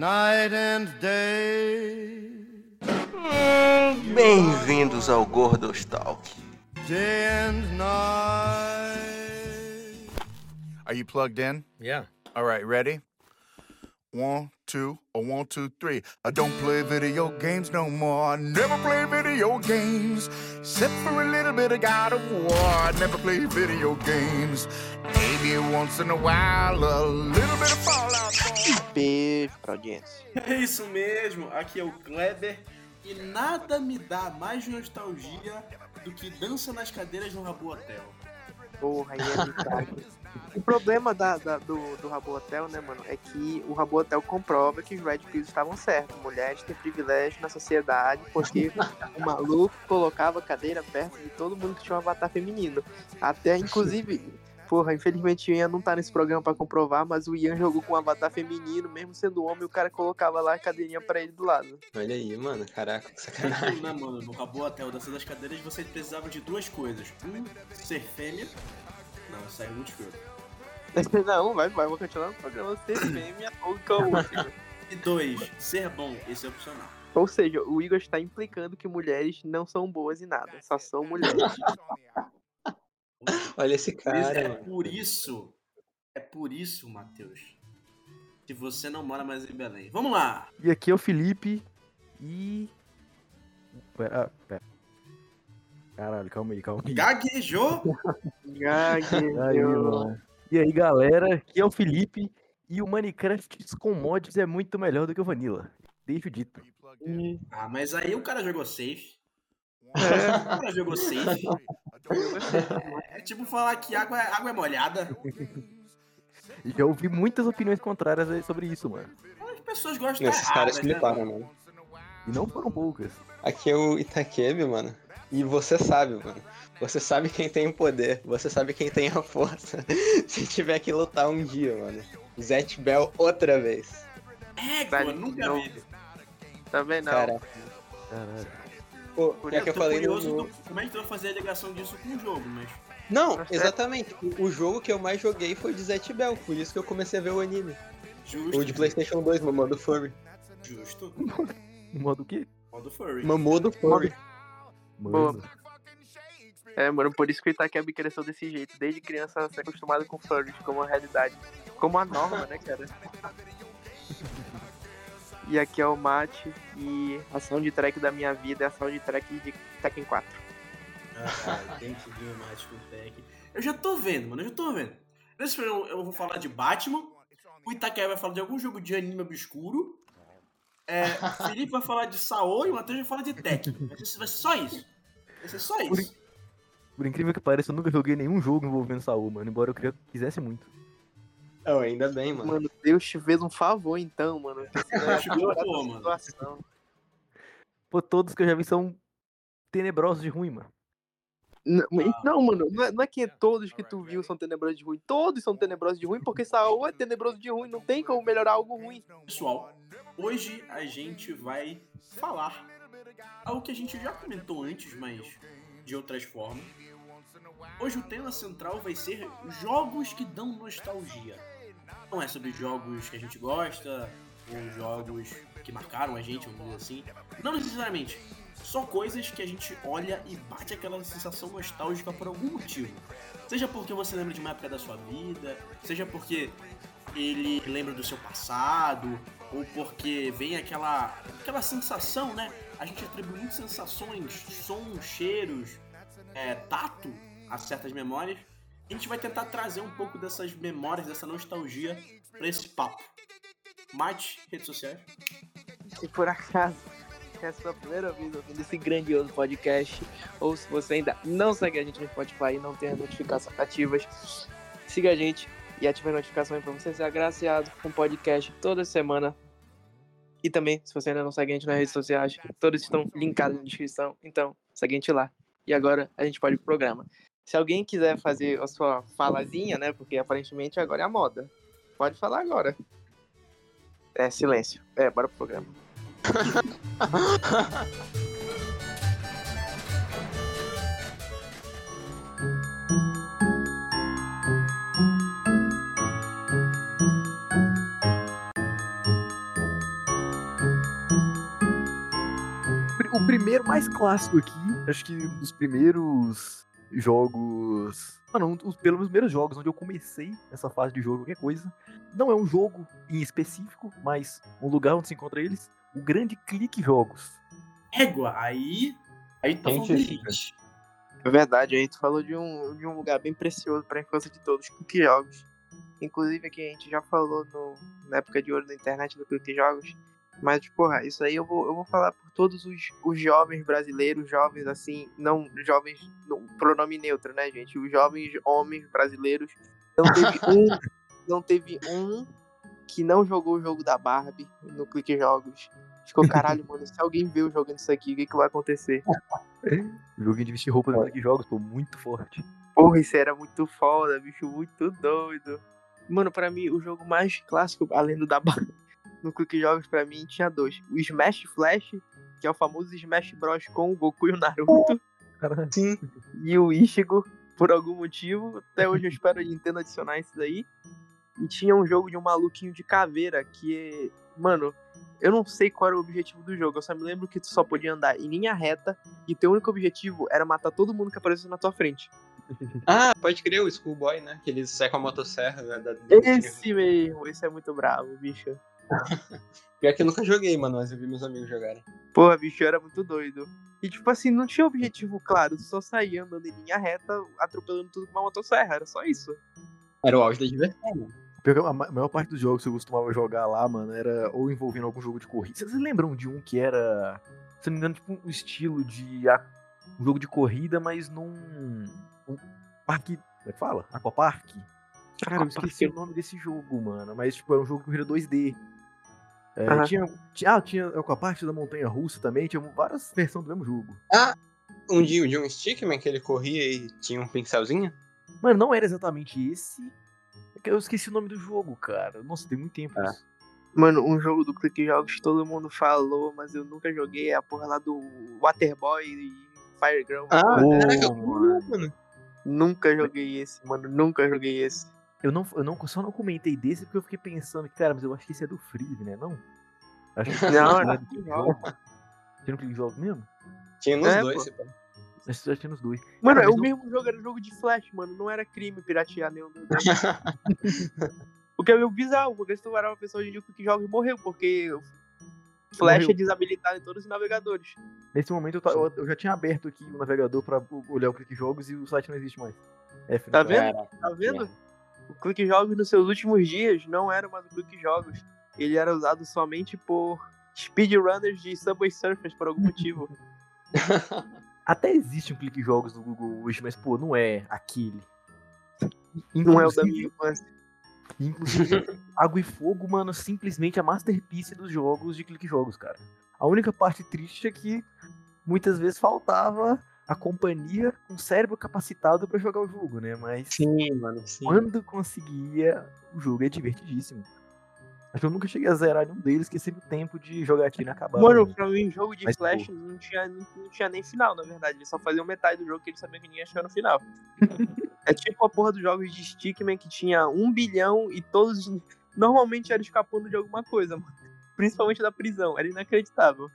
night and day. Bem-vindos ao Gordos Talk. Day and night. Are you plugged in? Yeah. All right, ready? One, two, a one, two, three. I don't play video games no more. I never play video games. Except for a little bit of God of War. I never play video games. Maybe once in a while, a little bit of Fallout. Beijo pra audiência. É isso mesmo, aqui é o Kleber e nada me dá mais nostalgia do que dança nas cadeiras no Rabu Hotel. Porra, aí é. O problema da, da- do, do Rabo Hotel, né, mano, é que o Rabo Hotel comprova que os Red Pills estavam certos. Mulheres têm privilégio na sociedade porque o maluco colocava a cadeira perto de todo mundo que tinha um avatar feminino. Até, inclusive, porra, infelizmente o Ian não tá nesse programa pra comprovar, mas o Ian jogou com um avatar feminino, mesmo sendo homem, o cara colocava lá a cadeirinha pra ele do lado. Olha aí, mano. Caraca, que sacanagem. Né, mano, no Rabu Hotel, dança das cadeiras, você precisava de duas coisas. Um, ser fêmea. Não, aí é muito escroto. não, vai, vai, vou continuar no programa ser fêmea ou. E dois, ser bom, esse é opcional. Ou seja, o Igor está implicando que mulheres não são boas em nada, só são mulheres. Olha esse cara, é mano. por isso, é por isso, Matheus, que você não mora mais em Belém. Vamos lá! E aqui é o Felipe e. Pera, pera. Caralho, calma aí, calma aí. Gaguejou? Aí, mano. E aí, galera, aqui é o Felipe e o Minecraft com mods é muito melhor do que o Vanilla. Deixo dito. Ah, mas aí o cara jogou safe. O cara jogou safe. É tipo falar que água é, água é molhada. Já ouvi muitas opiniões contrárias aí sobre isso, mano. As pessoas gostam de Esses caras erradas, né, fliparam, mano? mano. E não foram poucas. Aqui é o Itaquebe, mano. E você sabe, mano. Você sabe quem tem o poder. Você sabe quem tem a força. Se tiver que lutar um dia, mano. Zet Bell outra vez. É, pô, nunca vi. Também não. Cara, Caralho. Pô, Por é que eu tô falei no, curioso no- do- como é que tu vai fazer a ligação disso com o jogo, mas... Não, Tá certo. exatamente. O o jogo que eu mais joguei foi de Zet Bell. Por isso que eu comecei a ver o anime. Justo. O de Playstation 2, Mamodo Furry. Justo. Modo o quê? Modo furry. Mamodo Furry. Mano. É, mano, por isso que o Itakebi cresceu desse jeito. Desde criança se acostumado com furries como a realidade. Como a norma, né, cara? E aqui é o Mate e a soundtrack da minha vida é a soundtrack de Tekken 4. Ah, tem que vir com o Tech. Eu já tô vendo, mano, eu já tô vendo. Nesse programa eu vou falar de Batman, o Itaquera vai falar de algum jogo de anime obscuro, é, o Felipe vai falar de Saô e o Matheus vai falar de Tekken. Vai ser, vai ser só isso. Vai ser só Por isso. Por incrível que pareça, eu nunca joguei nenhum jogo envolvendo Saul, mano. Embora eu queria- quisesse muito. Oh, ainda bem, mano. Mano, Deus te fez um favor então, mano. pô, mano. Pô, todos que eu já vi são tenebrosos de ruim, mano. Não, não, mano, não é, não é que todos que tu viu são tenebrosos de ruim. Todos são tenebrosos de ruim, porque Saul é tenebroso de ruim. Não tem como melhorar algo ruim. Pessoal, hoje a gente vai falar algo que a gente já comentou antes, mas de outras formas. Hoje o tema central vai ser jogos que dão nostalgia. Não é sobre jogos que a gente gosta, ou jogos que marcaram a gente, dizer assim. Não necessariamente. Só coisas que a gente olha e bate aquela sensação nostálgica por algum motivo. Seja porque você lembra de uma época da sua vida, seja porque ele lembra do seu passado, ou porque vem aquela, aquela sensação, né? A gente atribui muitas sensações, sons, cheiros, é, tato a certas memórias. A gente vai tentar trazer um pouco dessas memórias, dessa nostalgia pra esse papo. Mate, redes sociais. Se por acaso é a sua primeira vez ouvindo esse grandioso podcast, ou se você ainda não segue a gente no Spotify e não tem as notificações ativas, siga a gente e ative as notificações para você ser agraciado com podcast toda semana. E também, se você ainda não segue a gente nas redes sociais, todos estão linkados na descrição, então segue a gente lá. E agora a gente pode ir pro programa. Se alguém quiser fazer a sua falazinha, né? Porque aparentemente agora é a moda. Pode falar agora. É, silêncio. É, bora pro programa. o primeiro mais clássico aqui, acho que um dos primeiros jogos. Mano, um dos pelos primeiros jogos onde eu comecei essa fase de jogo, qualquer coisa. Não é um jogo em específico, mas um lugar onde se encontra eles. O grande clique jogos. Égua, aí. Aí tá Gente. É verdade, aí tu falou de um, de um lugar bem precioso pra infância de todos, Clique Jogos. Inclusive aqui a gente já falou no, na época de ouro da internet do Clique Jogos. Mas, porra, isso aí eu vou, eu vou falar por todos os, os jovens brasileiros, jovens assim, não jovens, no pronome neutro, né, gente? Os jovens homens brasileiros. Não teve um, não teve um que não jogou o jogo da Barbie no Clique Jogos. Ficou, caralho, mano, se alguém vê eu jogando isso aqui, o que, que vai acontecer? O joguinho de vestir roupa no clique jogos, pô, muito forte. Porra, isso era muito foda, bicho, muito doido. Mano, pra mim, o jogo mais clássico, além do da Barbie, no Clique Jogos, pra mim, tinha dois. O Smash Flash, que é o famoso Smash Bros. com o Goku e o Naruto. Sim. e o Ichigo, por algum motivo. Até hoje eu espero a Nintendo adicionar isso daí. E tinha um jogo de um maluquinho de caveira, que. Mano, eu não sei qual era o objetivo do jogo, eu só me lembro que tu só podia andar em linha reta, e teu único objetivo era matar todo mundo que aparecesse na tua frente. Ah, pode crer, o Schoolboy, né? Que eles secam a motosserra. né, Da, da- Esse mesmo, esse é muito bravo, bicho. Pior que eu nunca joguei, mano, mas eu vi meus amigos jogarem. Porra, bicho, era muito doido. E tipo assim, não tinha objetivo claro, só saía andando em linha reta, atropelando tudo com uma motosserra, era só isso. Era o auge da diversão, mano. Pior que A ma- maior parte dos jogos que eu costumava jogar lá, mano, era ou envolvendo algum jogo de corrida. Vocês lembram de um que era, se não me engano, tipo um estilo de a- um jogo de corrida, mas num um parque, como é que fala? Aquapark? Cara, eu esqueci o nome desse jogo, mano, mas tipo, era um jogo de corrida 2D. É, Aham. tinha, tinha, ah, tinha Aquapark da Montanha Russa também, tinha várias versões do mesmo jogo. Um dia de um Stickman que ele corria e tinha um pincelzinho. Mano, não era exatamente esse. É que eu esqueci o nome do jogo, cara. Nossa, tem muito tempo Ah. isso. Mano, um jogo do Clique Jogos que todo mundo falou, mas eu nunca joguei, é a porra lá do Waterboy e Fireground. Ah, mano. mano. Nunca joguei esse, mano, nunca joguei esse. Eu, não, eu não, só não comentei desse porque eu fiquei pensando, cara, mas eu acho que esse é do Freeze, né? Não? Acho que Não, esse era é do Click Jogo. Tinha no Click Jogo mesmo? Tinha nos É, dois, pô. se pá. Acho que já tinha nos dois. Mano, Cara, é o mesmo jogo, era jogo de flash, mano, não era crime piratear nenhum dois. O que é meio bizarro, porque se tu parar uma pessoa hoje em dia, o Clique Jogos morreu, porque o Flash Morreu. é desabilitado em todos os navegadores. Nesse momento eu, eu- eu já tinha aberto aqui o navegador pra olhar o Click Jogos e o site não existe mais. F, Tá vendo? Tá vendo? merda. O Clique Jogos nos seus últimos dias não era mais o Clique Jogos. Ele era usado somente por speedrunners de Subway Surfers por algum motivo. Até existe um Click Jogos no Google hoje, mas pô, não é aquele. não é o da Inclusive- minha infância. Inclusive, Água e Fogo, mano, simplesmente a masterpiece dos jogos de clique jogos, cara. A única parte triste é que muitas vezes faltava a companhia com cérebro capacitado pra jogar o jogo, né? Mas Sim, mano, sim. quando conseguia, o jogo é divertidíssimo. Acho que eu nunca cheguei a zerar nenhum deles, que sempre o tempo de jogatina acabava. Mano, pra mim, jogo de Mas, Flash não tinha, não, não tinha nem final, na verdade. Eles só faziam metade do jogo que eles sabiam que ninguém ia chegar no final. é tipo a porra dos jogos de Stickman que tinha um bilhão e todos normalmente eram escapando de alguma coisa, mano. Principalmente da prisão. Era inacreditável.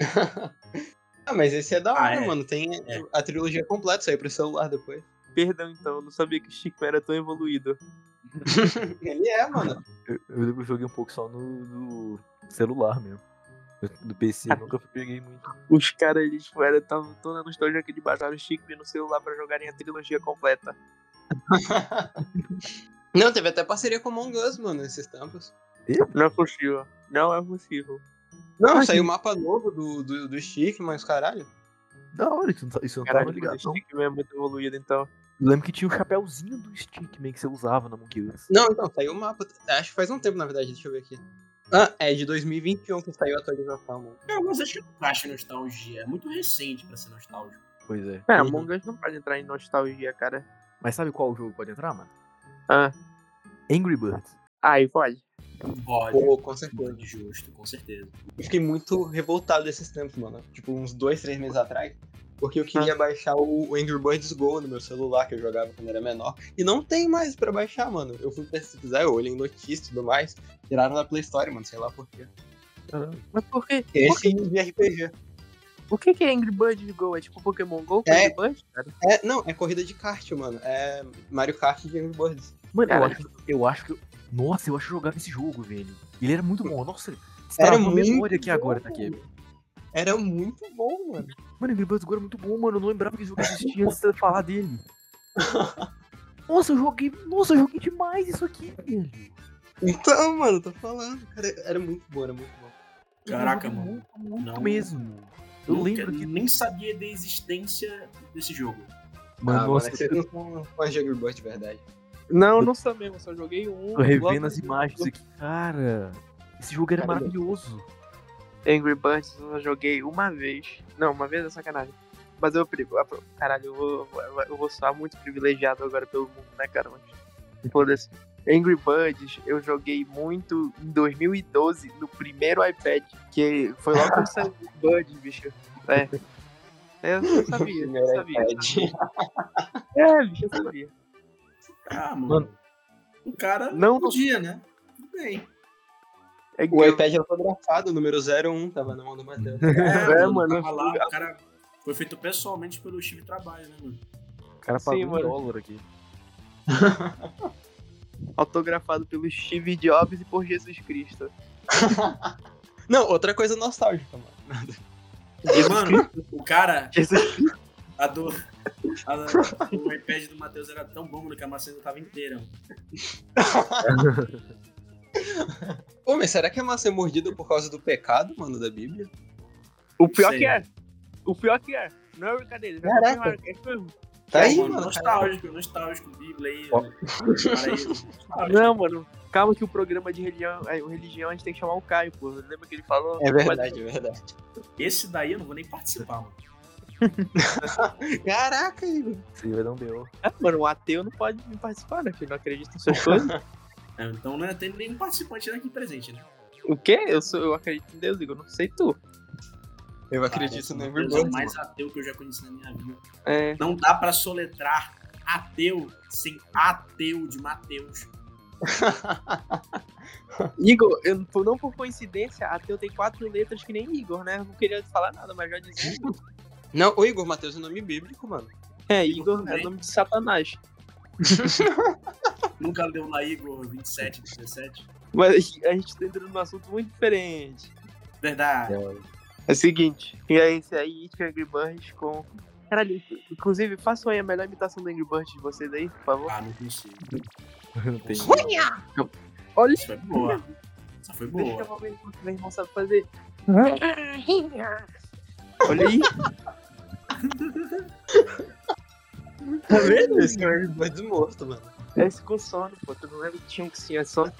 Ah, mas esse é da Ah, hora, é. mano. Tem É. a trilogia completa, saiu pro celular depois. Perdão, então, eu não sabia que o Stickman era tão evoluído. Ele é, mano. Eu, eu joguei um pouco só no, no celular mesmo. Do PC, eu nunca peguei muito. Os caras, eles tipo, era, tavam tão na nostalgia que eles baixaram o Stickman no celular pra jogarem a trilogia completa. Não, teve até parceria com Among Us, mano, esses tempos. Não é possível. Não é possível. Não, Ah, saiu um mapa novo do, do, do Stick, mas caralho. Da hora, isso não, tá- isso não Caralho, tava ligado, o não. Stickman é muito evoluído, então. Eu lembro que tinha o chapéuzinho do Stickman que você usava na Monkey. Não, então, saiu o mapa. Acho que faz um tempo, na verdade, deixa eu ver aqui. Ah, é de 2021 que saiu a atualização, mano. Não, mas acho que não baixa nostalgia. É muito recente pra ser nostálgico. Pois é. É, Uhum. Among Us não pode entrar em nostalgia, cara. Mas sabe qual jogo pode entrar, mano? Ah. Angry Birds. Aí, pode. Pode. Pô, com certeza. Pode, justo, com certeza. Eu fiquei muito revoltado desses tempos, mano. Tipo, uns dois, três meses atrás. Porque eu queria baixar o Angry Birds Go no meu celular, que eu jogava quando era menor. E não tem mais pra baixar, mano. Eu fui pesquisar, eu olhei em notícias e tudo mais. Tiraram da Play Store, mano, sei lá por quê. Mas por quê? Esse de RPG. O que, que é Angry Birds Go? É tipo Pokémon Go com É. Angry Birds? cara? É, não, é corrida de kart, mano. É Mario Kart de Angry Birds. Mano, eu acho, eu acho que. Nossa, eu acho que eu jogava esse jogo, velho. Ele era muito bom. Nossa, Era travou a muito memória aqui agora, bom. tá aqui. Era muito bom, mano. Mano, Angry Birds Go era muito bom, mano. Eu não lembrava que esse jogo existia antes de você falar dele. Nossa, eu joguei. Nossa, eu joguei demais isso aqui, velho. Então, mano, tô falando. Cara, era muito bom, era muito bom. Caraca, mano. Muito, muito Não. mesmo. Eu Nunca- lembro que. Nem sabia da existência desse jogo. Mano, ah, nossa, mano, é que vocês não de Angry Birds de verdade. Não, não sou mesmo, só joguei um. tô revendo as imagens aqui. Cara, esse jogo era Caramba. maravilhoso. Angry Birds eu só joguei uma vez. Não, uma vez é sacanagem. Mas eu, caralho, eu vou, eu vou soar muito privilegiado agora pelo mundo, né, cara? Mas, foda-se. Angry Birds eu joguei muito em 2012, no primeiro iPad, que foi logo quando saiu Angry Birds, bicho. É. Eu não sabia, eu sabia. iPad. É, bicho, eu sabia. Ah, mano. Mano. O cara Não- não podia, né? Tudo bem. É O que- iPad autografado, número 01, tava na mão do Matheus. É, mano. Tava lá, o cara foi feito pessoalmente pelo Steve Trabalho, né, mano? O cara Sim, pagou um mano. dólar aqui. autografado pelo Steve Jobs e por Jesus Cristo. Não, outra coisa nostálgica, mano. E, mano, o cara, Jesus a do. a da- o iPad do Matheus era tão bom, que a maçã ainda tava inteira. Pô, mas será que é maçã mordida por causa do pecado, mano, da Bíblia? O pior Sei. que é. O pior que é. Não é brincadeira. Caraca. é mesmo. Tá aí, mano, mano. nostálgico, nostálgico, Bíblia aí. Para aí. Não, mano. Calma que o programa de religião, é, o religião a gente tem que chamar o Caio, pô. Lembra que ele falou? É verdade, é verdade. Esse daí eu não vou nem participar, mano. Caraca, Igor. Você vai dar um B.O. É, mano, o ateu não pode participar, né? Porque não acredita em suas coisas. É, Então não tem nenhum participante daqui presente, né? o quê? Eu, sou, eu acredito em Deus, Igor. Não sei tu. Eu acredito no Deus Angry é o mais ateu que eu já conheci na minha vida. É. Não dá pra soletrar ateu sem ateu de Mateus. Igor, eu, não por coincidência, ateu tem quatro letras que nem Igor, né? Eu não queria falar nada, mas já dizia. Não, o Igor Matheus é nome bíblico, mano. É, Igor é nome de Satanás. Nunca leu na Igor 27, 17. Mas a gente tá entrando num assunto muito diferente. Verdade. É o seguinte, e é esse aí, It Angry Birds com. Caralho, inclusive, façam aí a melhor imitação do Angry Birds de vocês aí, por favor. Ah, não consigo. Não tem. Olha Isso foi boa. Essa foi Deixa boa. eu ver o que meu irmão sabe fazer. Olha aí. tá vendo? Esse é o Birds morto, mano. Esse com sono, pô. Tu não lembra que tinha um que tinha sono?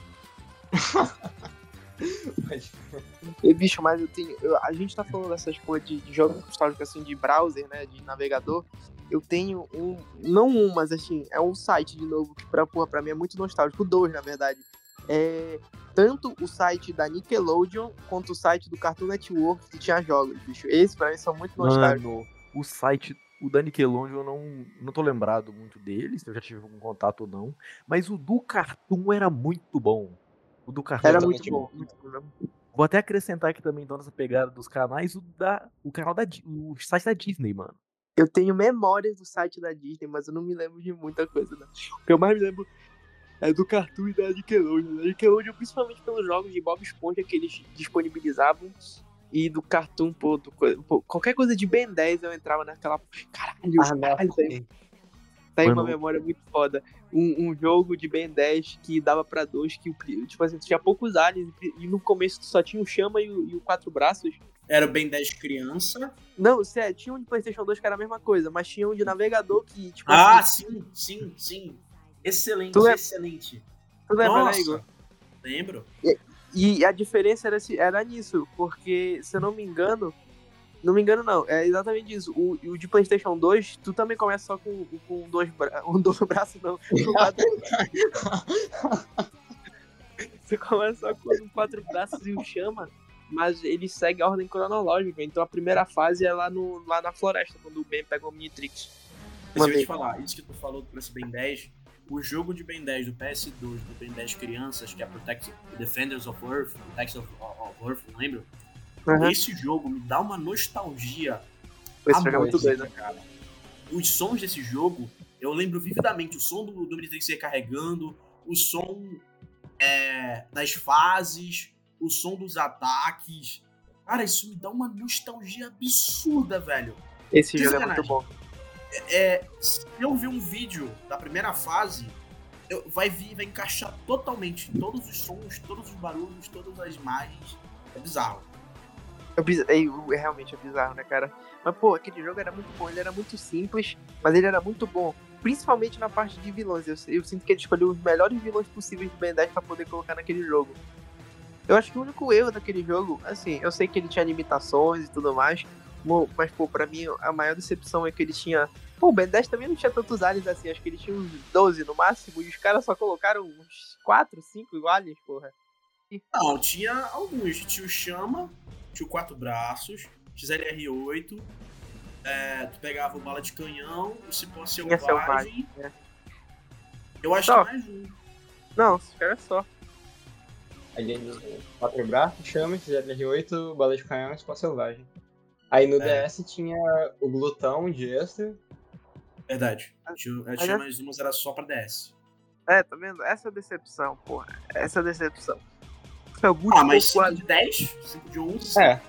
Mas- E, bicho, mas eu tenho. eu- a gente tá falando dessas porra de, de jogos nostálgicos assim, de browser, né? De navegador. Eu tenho um. Não um, mas assim, é um site de novo que pra, porra, pra mim é muito nostálgico. Dois, na verdade. É. Tanto o site da Nickelodeon quanto o site do Cartoon Network que tinha jogos, bicho. Esses pra mim são muito nostálgicos. O site, o da Nickelodeon, eu não, não tô lembrado muito deles, se eu já tive algum contato ou não. Mas o do Cartoon era muito bom. O do Cartoon Era muito bom, muito bom. Vou até acrescentar aqui também, então, nessa pegada dos canais, o, da, o canal da o site da Disney, mano. Eu tenho memórias do site da Disney, mas eu não me lembro de muita coisa, não. O que eu mais me lembro é do Cartoon e da Nickelodeon. Da Nickelodeon, principalmente pelos jogos de Bob Esponja que eles disponibilizavam. E do Cartoon, pô, do pô, qualquer coisa de Ben 10 eu entrava naquela. Caralho, Ah, caralho, tá tá aí uma memória muito foda. Um, um jogo de Ben 10 que dava pra dois, que, o- tipo assim, tinha poucos aliens e no começo só tinha o Chama e o, e o Quatro Braços. Era o Ben 10 criança. Não, sério, tinha um de PlayStation 2 que era a mesma coisa, mas tinha um de navegador que, tipo Ah, assim, sim, sim, sim. Excelente, Tu excelente. tu lembra, né, Nossa, Igor? lembro. E a diferença era, se- era nisso, porque, se eu não me engano, não me engano não, é exatamente isso. O, o de PlayStation 2, tu também começa só com, com dois, bra um dois braços, não, com quatro... Você começa só com quatro braços e o chama, mas ele segue a ordem cronológica. Então a primeira fase é lá, no, lá na floresta, quando o Ben pega o Minitrix. Mas eu ia te falar, isso que tu falou do esse Ben 10, o jogo de Ben 10 do PS2, do Ben 10 crianças, que é Protect Defenders of Earth, Protect of, of Earth, não lembro? Uhum. Esse jogo me dá uma nostalgia. Esse jogo é muito doido. cara. Os sons desse jogo, eu lembro vividamente o som do Dominatrix recarregando, o som é, das fases, o som dos ataques. Cara, isso me dá uma nostalgia absurda, velho. Esse Que jogo é muito bom. É, se eu ver um vídeo da primeira fase, eu- vai vir, vai encaixar totalmente todos os sons, todos os barulhos, todas as imagens. É bizarro. É, é, é realmente é bizarro, né, cara? Mas, pô, aquele jogo era muito bom. Ele era muito simples, mas ele era muito bom. Principalmente na parte de vilões. Eu, eu sinto que ele escolheu os melhores vilões possíveis do Ben 10 pra poder colocar naquele jogo. Eu acho que o único erro daquele jogo, assim, eu sei que ele tinha limitações e tudo mais, mas, pô, pra mim, a maior decepção é que ele tinha. Pô, o Ben 10 também não tinha tantos aliens assim, acho que ele tinha uns 12 no máximo, e os caras só colocaram uns 4, 5 aliens, porra. Não, tinha alguns. Tinha o Chama, tinha o Quatro Braços, XLR8. é, tu pegava o Bala de Canhão, o Cipó Tinha Selvagem. é. Eu acho Só. que mais um. Não, esses caras só. Alien quatro braços, chama, XLR8, bala de canhão e espaço selvagem. Aí no É. DS tinha o glutão de extra. Verdade. Tinha, é, Mas tinha é- mais umas, era só pra DS. É, tá vendo? Essa decepção, porra. Essa decepção. Foi muito Ah, mas pouco 5 de 10, 5 de 11. É,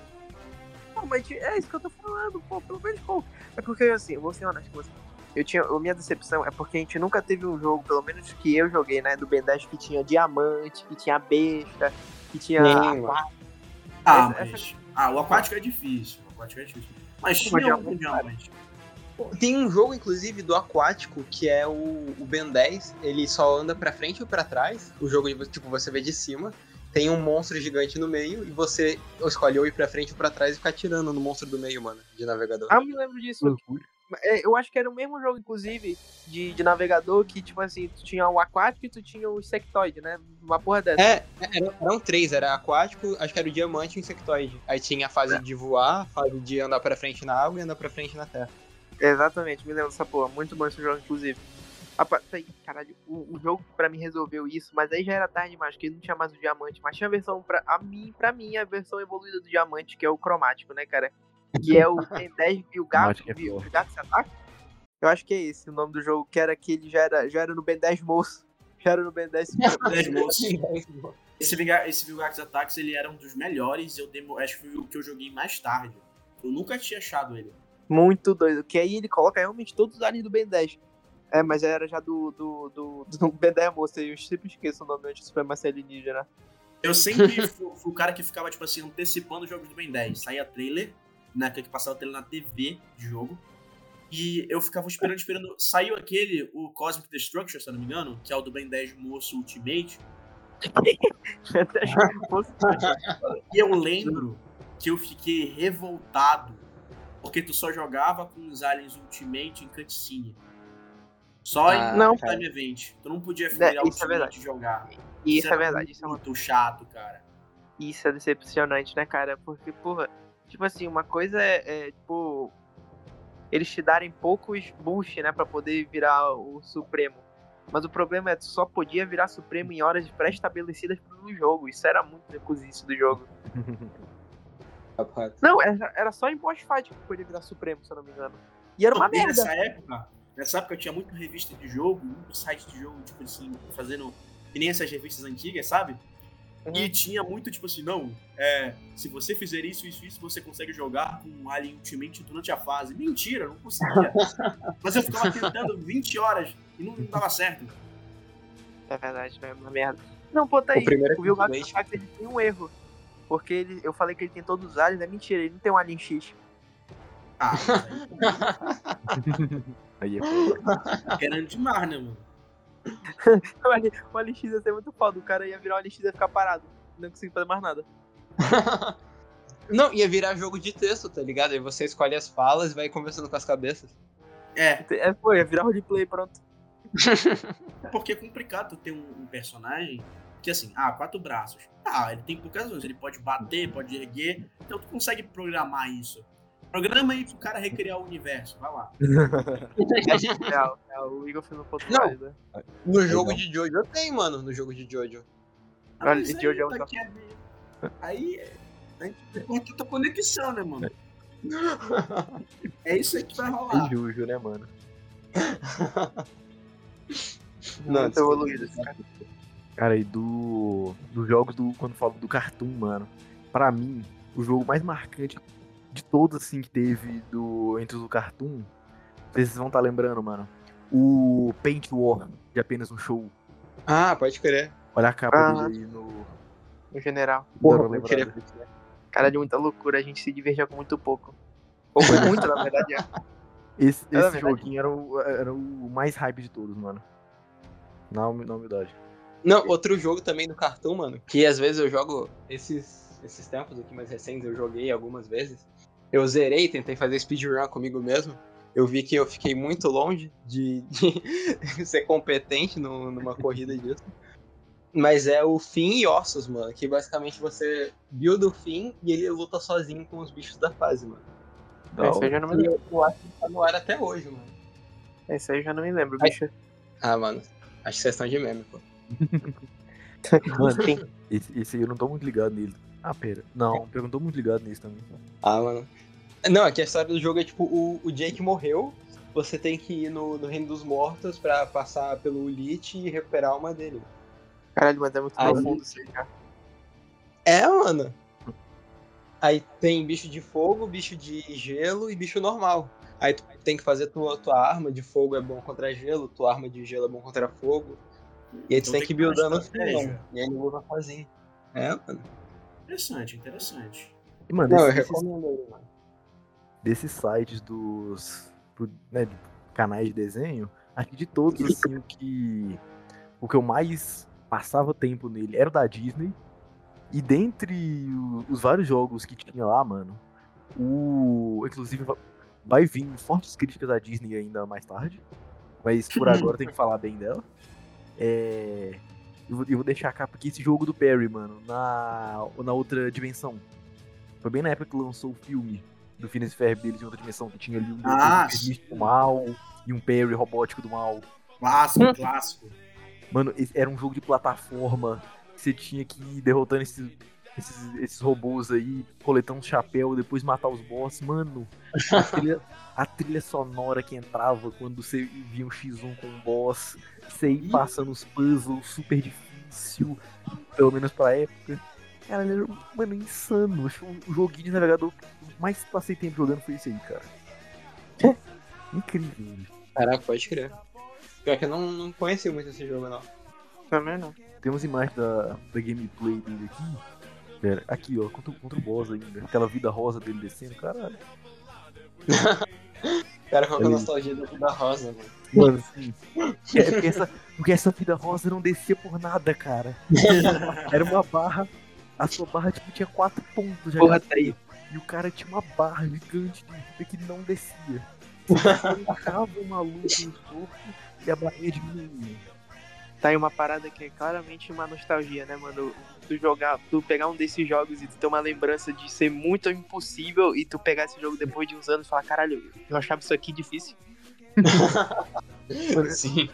Não, mas é isso que eu tô falando, pô, pelo menos pouco. É porque, assim, eu vou ser honesto com você. Eu tinha, a minha decepção é porque a gente nunca teve um jogo, pelo menos que eu joguei, né, do Ben 10, que tinha diamante, que tinha besta, que tinha Sim, aquário. Ah, Essa- mas. Ah, o aquático é difícil. O aquático é difícil. Mas tinha um. Tem um jogo, inclusive, do Aquático, que é o, o Ben 10. Ele só anda pra frente ou pra trás. O jogo, tipo, você vê de cima. Tem um monstro gigante no meio e você escolhe ou ir pra frente ou pra trás e ficar atirando no monstro do meio, mano, de navegador. Ah, eu me lembro disso. É, eu acho que era o mesmo jogo, inclusive, de, de navegador, que, tipo assim, tu tinha o aquático e tu tinha o insectoide, né? Uma porra dessa. É, eram, eram três, era aquático, acho que era o diamante e o insectoide. Aí tinha a fase de voar, a fase de andar pra frente na água e andar pra frente na terra. Exatamente, me lembro dessa porra. Muito bom esse jogo, inclusive. Apa- aí, Caralho, o, o jogo pra mim resolveu isso, mas aí já era tarde demais, porque não tinha mais o diamante, mas tinha a versão pra a mim, pra mim, a versão evoluída do diamante, que é o cromático, né, cara? Que é o Ben 10 e o gato, é viu? o gato se ataca. Eu acho que é esse o nome do jogo, que era que ele já era, já era no Ben 10 moço. Já era no Ben 10 10 moços. Esse, esse Vilgax Attacks, ele era um dos melhores. Eu demo, acho que foi o que eu joguei mais tarde. Eu nunca tinha achado ele. Muito doido. Que aí ele coloca realmente todos os aliens do Ben 10. É, mas era já do, do, do, do Ben 10 moço, eu sempre esqueço o nome antes do Supremacia Alienígena. Eu sempre fui, fui o cara que ficava, tipo assim, antecipando os jogos do Ben 10. Saía trailer, né, que passava trailer na TV de jogo. E eu ficava esperando, esperando. Saiu aquele, o Cosmic Destruction, se eu não me engano, que é o do Ben 10 Moço Ultimate. Ben 10 moço. E eu lembro que eu fiquei revoltado porque tu só jogava com os aliens Ultimate em cutscene. Só Ah, em não, Time. Event. Tu não podia É, virar isso é Ultimate e jogar. Isso é era verdade, isso é, muito chato, cara. isso é decepcionante, né, cara? Porque, porra, tipo assim, uma coisa é, é, tipo, eles te darem poucos boosts, né, pra poder virar o Supremo. Mas o problema é que tu só podia virar Supremo em horas pré-estabelecidas no jogo. Isso era muito recusício do jogo. Não, era, era só em boss fight que podia virar Supremo, se eu não me engano. E era uma merda. Nessa época, nessa época tinha muito revista de jogo, muito site de jogo, tipo assim, fazendo. Que nem essas revistas antigas, sabe? Uhum. E tinha muito, tipo assim, não, é, se você fizer isso, isso, isso, você consegue jogar com Alien Ultimate durante a fase. Mentira, não conseguia. Mas eu ficava tentando 20 horas e não, não dava certo. É verdade, é uma merda. Não, pô, tá aí. O primeiro O Vilgax Ultimate- Attack ele tem um erro. Porque ele, eu falei que ele tem todos os aliens, é mentira, ele não tem um alien X. Ah, Aí é é querendo demais, né, mano? O alien, o alien X ia ser muito foda, o cara ia virar o alien X e ia ficar parado. Não conseguia fazer mais nada. Não, ia virar jogo de texto, tá ligado? Aí você escolhe as falas e vai conversando com as cabeças. É, É, pô, ia virar roleplay, pronto. porque é complicado tu ter um, um personagem que, assim, ah, quatro braços. Ah, ele tem poucas ações, ele pode bater, pode erguer, então tu consegue programar isso. Programa aí pro cara recriar o universo, vai lá. É, real, real, o Igor fez um ponto Não. válido. No jogo de Jojo eu tenho, mano, no jogo de Jojo. Ah, mas Olha, aí Jojo é um tá é- Aí, é- A gente cortar tua conexão, né, mano? É isso aí que vai rolar. Tem Juju, né, mano? Não, Muito desculpa. evoluído esse cara. Cara, e do. Dos jogos do. Quando falo do Cartoon, mano. Pra mim, o jogo mais marcante de todos, assim, que teve do, entre os do Cartoon. Não vocês vão estar lembrando, mano. O Paint War, de apenas um show. Ah, pode crer. Olha a capa Ah. dele aí no. No general. Porra, eu lembrado. queria- Cara, de muita loucura, a gente se divertia com muito pouco. Ou com muito, na verdade. é. Esse, É, esse verdade. joguinho era o, era o mais hype de todos, mano. Na, na humildade. Não, outro jogo também do Cartoon, mano, que às vezes eu jogo esses, esses tempos aqui mais recentes, eu joguei algumas vezes. Eu zerei, tentei fazer speedrun comigo mesmo. Eu vi que eu fiquei muito longe de, de ser competente no- numa corrida disso. Mas é o Fim e Ossos, mano, que basicamente você build o Fim e ele luta sozinho com os bichos da fase, mano. Da Esse aí eu já não me lembro. eu, eu acho que tá no ar até hoje, mano. Esse aí eu já não me lembro, bicho. Ah, mano, acho que vocês estão de meme, pô. Mano, Sim. esse, esse aí eu não tô muito ligado nele. Ah, pera. Não, eu não tô muito ligado nesse também. Ah, mano. Não, aqui a história do jogo é tipo, o, o Jake morreu, você tem que ir no, no Reino dos Mortos pra passar pelo Lich e recuperar a alma dele. Caralho, mas é muito Aí- profundo isso aí, cara. É, mano. Aí tem bicho de fogo, bicho de gelo e bicho normal. Aí tu tem que fazer tua, tua arma de fogo é bom contra gelo, tua arma de gelo é bom contra fogo. E aí tu Então tem tem que que buildando o filão. E aí ele luta sozinho. É, mano. Interessante, interessante. E, mano, Não, eu esses- recomendo aí, mano. Desses sites dos do- né, de canais de desenho, acho que de todos, assim, o que o que eu mais passava tempo nele era o da Disney. E dentre os vários jogos que tinha lá, mano, o inclusive va- vai vir fortes críticas à Disney ainda mais tarde, mas por agora tem que falar bem dela. É, eu, vou, eu vou deixar a capa aqui esse jogo do Perry, mano, na na outra dimensão. Foi bem na época que lançou o filme do Phineas e Ferb deles em outra dimensão, que tinha ali um Ah, místico mal e um Perry robótico do mal. Clássico, clássico. Mano, era um jogo de plataforma que você tinha que ir derrotando esses, esses, esses robôs aí, coletando um chapéu, depois matar os boss. Mano, a trilha, a trilha sonora que entrava quando você via um X1 com um boss, você ir passando os puzzles super difícil, pelo menos pra época. Cara, era, mano, insano. Acho o joguinho de navegador mais passei tempo jogando foi esse aí, cara. Incrível. Caraca, pode crer. Pior que eu não, não conheci muito esse jogo, não. Também não. Tem umas imagens da, da gameplay dele aqui. Pera, aqui, ó, contra, o- contra o boss ainda. Aquela vida rosa dele descendo, caralho. Cara, qual que é a nostalgia da vida rosa, mano? Mano, sim. É, porque, essa, porque essa vida rosa não descia por nada, cara. Era uma barra. A sua barra tipo, tinha quatro pontos já. Porra, tá aí. E o cara tinha uma barra gigante de vida que não descia. Colocava o maluco no esforço e a barrinha diminuía. Tá aí uma parada que é claramente uma nostalgia, né, mano? Tu jogar, tu pegar um desses jogos e tu ter uma lembrança de ser muito impossível e tu pegar esse jogo depois de uns anos e falar, caralho, eu achava isso aqui difícil. Sim.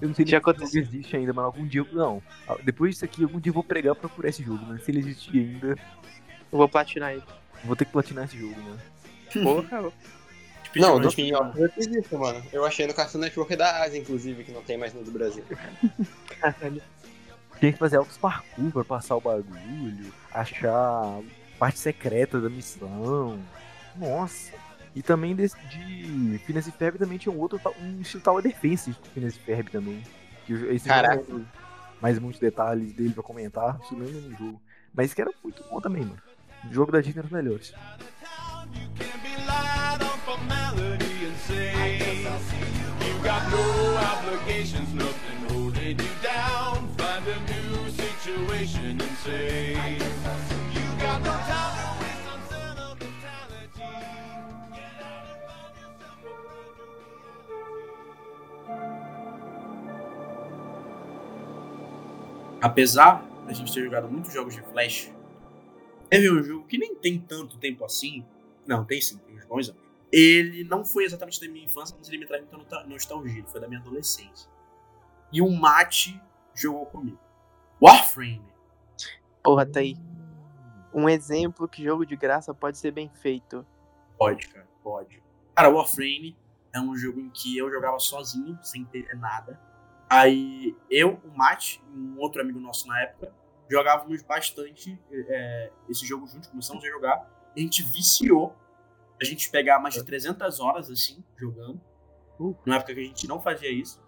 Eu não sei se Já jogo aconteceu. existe ainda, mas algum dia. eu- Não. Depois disso aqui, algum dia eu vou pregar pra procurar esse jogo, mano. Se ele existir ainda, Eu vou platinar ele. vou ter que platinar esse jogo, mano. Porra, Não, do Speedrun, Spin-Off eu fiz isso, mano. Eu achei no Cartoon Network da Ásia, inclusive, que não tem mais no do Brasil. caralho. Tem que fazer altos parkour pra passar o bagulho, achar parte secreta da missão. Nossa. E também desse, de Phineas e Ferb também tinha um outro, um estilo Tower Defense de Phineas e Ferb também. Que esse Caraca. lembro mais muitos detalhes dele pra comentar, isso lembro no jogo. Mas que era muito bom também, mano. Jogo da Disney era os melhores. apesar da gente ter jogado muitos jogos de Flash, teve um jogo que nem tem tanto tempo assim. Não, tem sim, tem uns bons anos. Ele não foi exatamente da minha infância, mas ele me traz muita nostalgia. Ele foi da minha adolescência. E o Mate jogou comigo. Warframe. Porra, tá aí. um exemplo que jogo de graça pode ser bem feito. Pode, cara, pode. Cara, Warframe é um jogo em que eu jogava sozinho, sem entender nada. Aí eu, o Matt e um outro amigo nosso na época, jogávamos bastante é, esse jogo juntos, começamos a jogar. A gente viciou. A gente pegava mais de 300 horas, assim, jogando. Na época que a gente não fazia isso.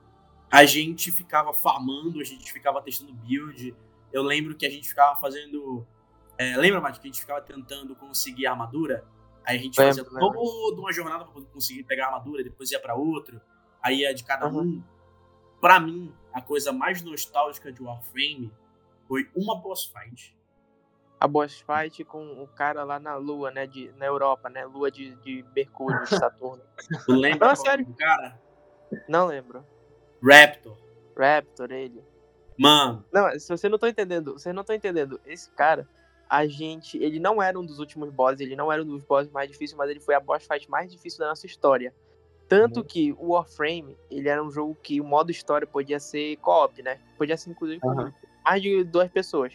A gente ficava farmando, a gente ficava testando build. Eu lembro que a gente ficava fazendo. É, lembra, Matt, que a gente ficava tentando conseguir armadura? Aí a gente Lembro, fazia lembro. toda uma jornada pra conseguir pegar armadura, depois ia pra outro. Aí ia de cada Uhum. um. Pra mim, a coisa mais nostálgica de Warframe foi uma boss fight. A boss fight com o cara lá na Lua, né? De, na Europa, né? Lua de, de Mercúrio, de Saturno. Tu lembra Não, sério. era o cara? Não lembro. Raptor. Raptor, ele. Mano, Não, se você não tá entendendo, vocês não estão entendendo. Esse cara, a gente. Ele não era um dos últimos bosses, ele não era um dos bosses mais difíceis, mas ele foi a boss fight mais difícil da nossa história. Tanto que o Warframe, ele era um jogo que o modo história podia ser co-op, né? Podia ser inclusive com Aham. Mais de duas pessoas.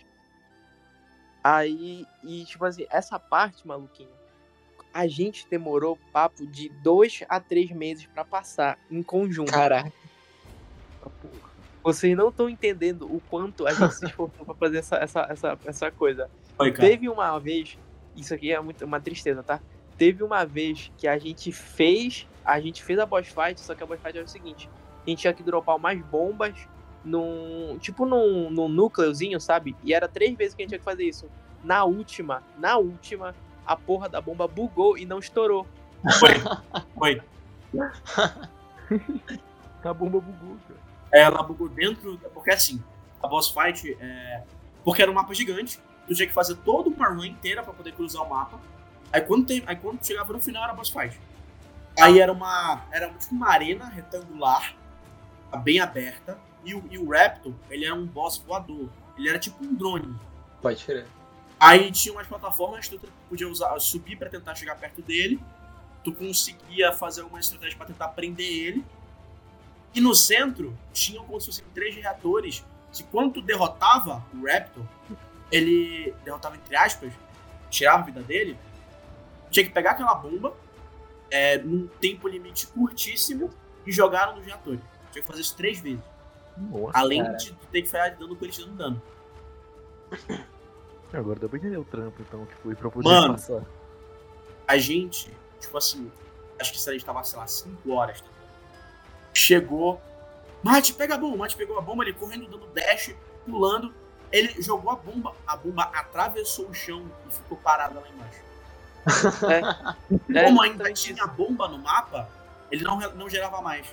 Aí, e tipo assim, essa parte, maluquinho, a gente demorou papo de dois a três meses pra passar em conjunto. Caraca. Vocês não estão entendendo o quanto a gente se esforçou pra fazer essa, essa, essa, essa coisa. cara. Teve uma vez, isso aqui é muito, uma tristeza, tá? Teve uma vez que a gente fez, a gente fez a boss fight, só que a boss fight era o seguinte, a gente tinha que dropar umas bombas num, tipo num, num núcleozinho, sabe? E era três vezes que a gente tinha que fazer isso. Na última, na última, a porra da bomba bugou e não estourou. Foi. Foi. A bomba bugou, cara. Ela bugou dentro. Porque assim, a boss fight é. Porque era um mapa gigante. Tu tinha que fazer toda uma run inteira pra poder cruzar o mapa. Aí quando, tem, aí quando chegava no final era a boss fight. Aí era uma. Era tipo uma arena retangular, bem aberta. E o, e o Raptor, ele era um boss voador. Ele era tipo um drone. Pode crer. Aí tinha umas plataformas que tu podia usar, subir pra tentar chegar perto dele. Tu conseguia fazer alguma estratégia pra tentar prender ele. E no centro tinham como se fossem três reatores. Que quando tu derrotava o Raptor, ele derrotava entre aspas, tirava a vida dele. Tinha que pegar aquela bomba é, num tempo limite curtíssimo e jogar nos reatores. Tinha que fazer isso três vezes. Nossa. Além cara. de ter que falhar de dano com eles dando dano. Agora deu pra entender o trampo, então, tipo, e pra poder Mano. passar. a gente, tipo assim, acho que se a gente tava, sei lá, 5 horas, tá? chegou. Mate, pega a bomba. Mate pegou a bomba, ele correndo, dando dash, pulando. Ele jogou a bomba, a bomba atravessou o chão e ficou parada lá embaixo. É, Como ainda exatamente tinha bomba no mapa, ele não, não gerava mais.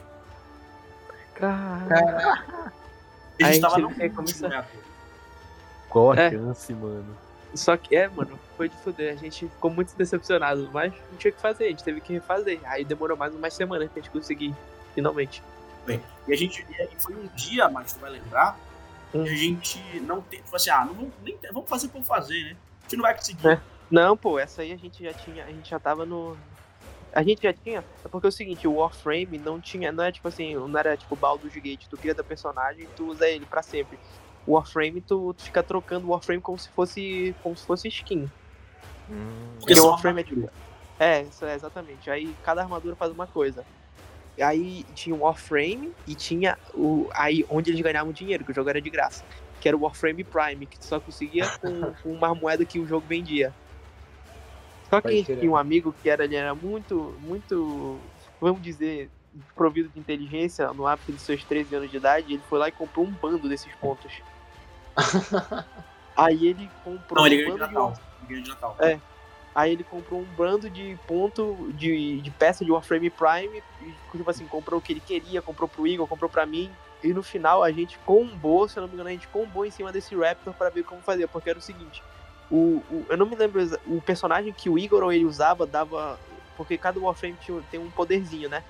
Cara, E a gente tava teve no último reator. qual a É. chance, mano? Só que, é, mano, foi de fuder. A gente ficou muito decepcionado, mas não tinha o que fazer, a gente teve que refazer. Aí demorou mais umas semanas pra gente conseguir, finalmente. E a gente. E foi um dia, mas tu vai lembrar, Hum. que a gente não tem. Tipo assim, ah, não vamos, nem, vamos fazer por fazer, né? A gente não vai conseguir. É. Não, pô, essa aí a gente já tinha, a gente já tava no. A gente já tinha. É porque é o seguinte, o Warframe não tinha. Não é tipo assim, não era tipo Baldur's Gate, tu cria teu personagem e tu usa ele pra sempre. O Warframe, tu, tu fica trocando o Warframe como se fosse. como se fosse skin. Hum, Porque o são Warframe é armaduras. tipo. É, isso é exatamente. Aí cada armadura faz uma coisa. Aí tinha o Warframe e tinha o. Aí onde eles ganhavam dinheiro, que o jogo era de graça. Que era o Warframe Prime, que tu só conseguia com, com uma moeda que o jogo vendia. Só que tinha um amigo que era, ele era muito, muito, vamos dizer, provido de inteligência no ápice dos seus 13 anos de idade, ele foi lá e comprou um bando desses pontos. Aí ele comprou Não, ele um ganhou de bando de Natal. Ele ganhou de Natal. É. Aí ele comprou um bando de ponto de, de peça de Warframe Prime. E, tipo assim, comprou o que ele queria, comprou pro Igor, comprou pra mim. E no final a gente combou, se eu não me engano, a gente combou em cima desse Raptor pra ver como fazer. Porque era o seguinte: o, o- eu não me lembro, o personagem que o Igor ele usava dava. Porque cada Warframe tinha, tem um poderzinho, né?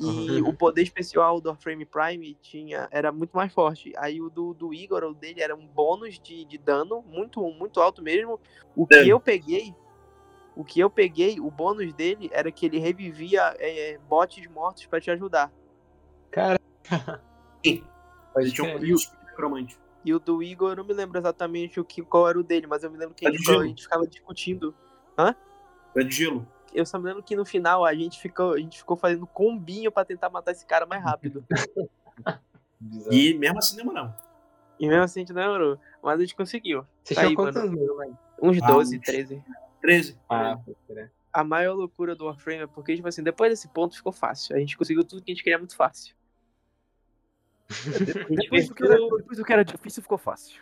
E Uhum. o poder especial do Warframe Prime tinha, era muito mais forte. Aí o do, do Igor, o dele, era um bônus de, de dano muito, muito alto mesmo. O que Dano. eu peguei, o que eu peguei, o bônus dele era que ele revivia é, bots mortos pra te ajudar. Cara. Sim. Ele tinha um. E o do Igor, eu não me lembro exatamente o que, qual era o dele, mas eu me lembro que a É gente, a gente ficava discutindo. É de gelo. Eu só me lembro que no final a gente ficou, a gente ficou fazendo combinho pra tentar matar esse cara mais rápido. E mesmo assim demoramos. e mesmo assim a gente não demorou. Mas a gente conseguiu. Você Tá aí, quantos mano. mil, velho? Uns Ah, 12, uns- 13. 13. Ah. A maior loucura do Warframe é porque, tipo assim, depois desse ponto ficou fácil. A gente conseguiu tudo que a gente queria muito fácil. Depois do, que era, depois do que era difícil, ficou fácil.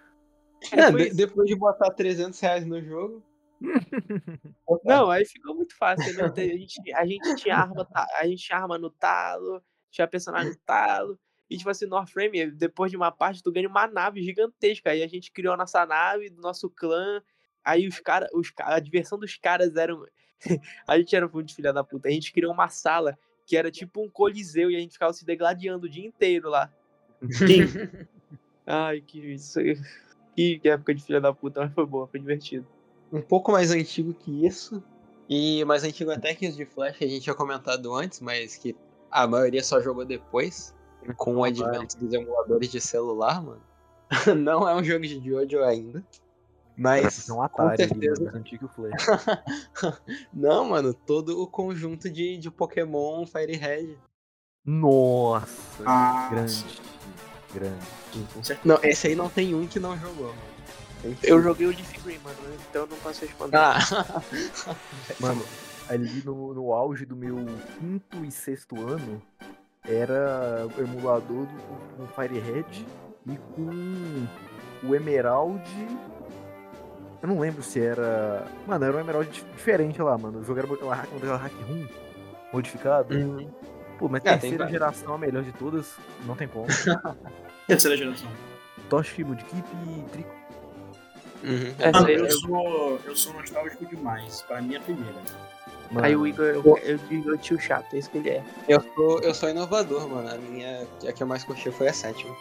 É, Depois- de- depois de botar 300 reais no jogo. Não, aí ficou muito fácil. né? A, gente, a gente tinha arma, a gente tinha arma no talo, tinha personagem no talo. E, tipo assim, no Warframe, depois de uma parte, tu ganha uma nave gigantesca. Aí a gente criou a nossa nave do nosso clã. Aí os caras, os, a diversão dos caras eram. a gente era muito filha da puta. A gente criou uma sala que era tipo um coliseu e a gente ficava se degladiando o dia inteiro lá. Ai, que isso. Que época de filha da puta, mas foi boa, foi divertido. um pouco mais antigo que isso. E mais antigo até que os de Flash que a gente tinha comentado antes, mas que a maioria só jogou depois. Com o advento dos emuladores de celular, mano. Não é um jogo de Jojo ainda. Mas. É um com Atari ali, certeza. mais antigo que o Flash. Não, mano, todo o conjunto de, de Pokémon Fire Red. Nossa, Ah, grande. Grande. Com certeza. Não, esse aí não tem um que não jogou, mano. Eu joguei o Leaf Green, mano, então eu não posso responder. Ah, Mano, ali no, no auge do meu quinto e sexto ano, era o emulador do, com Fire Red e com o Emerald. Eu não lembro se era. Mano, era um Emerald dif- diferente lá, mano. O jogo era hack, modelo hack room modificado. Uhum. Pô, mas É, tem terceira vários. geração, a melhor de todas, não tem como. Terceira geração. Toshi, Mudkip e Trico. Uhum. É, Mano, eu eu- sou, eu sou nostálgico demais. Pra mim é a primeira. Mano, Aí o Igor, eu, eu digo o tio chato, é isso que ele é. Eu sou, eu sou inovador, mano. A minha. A que eu mais curti foi a sétima.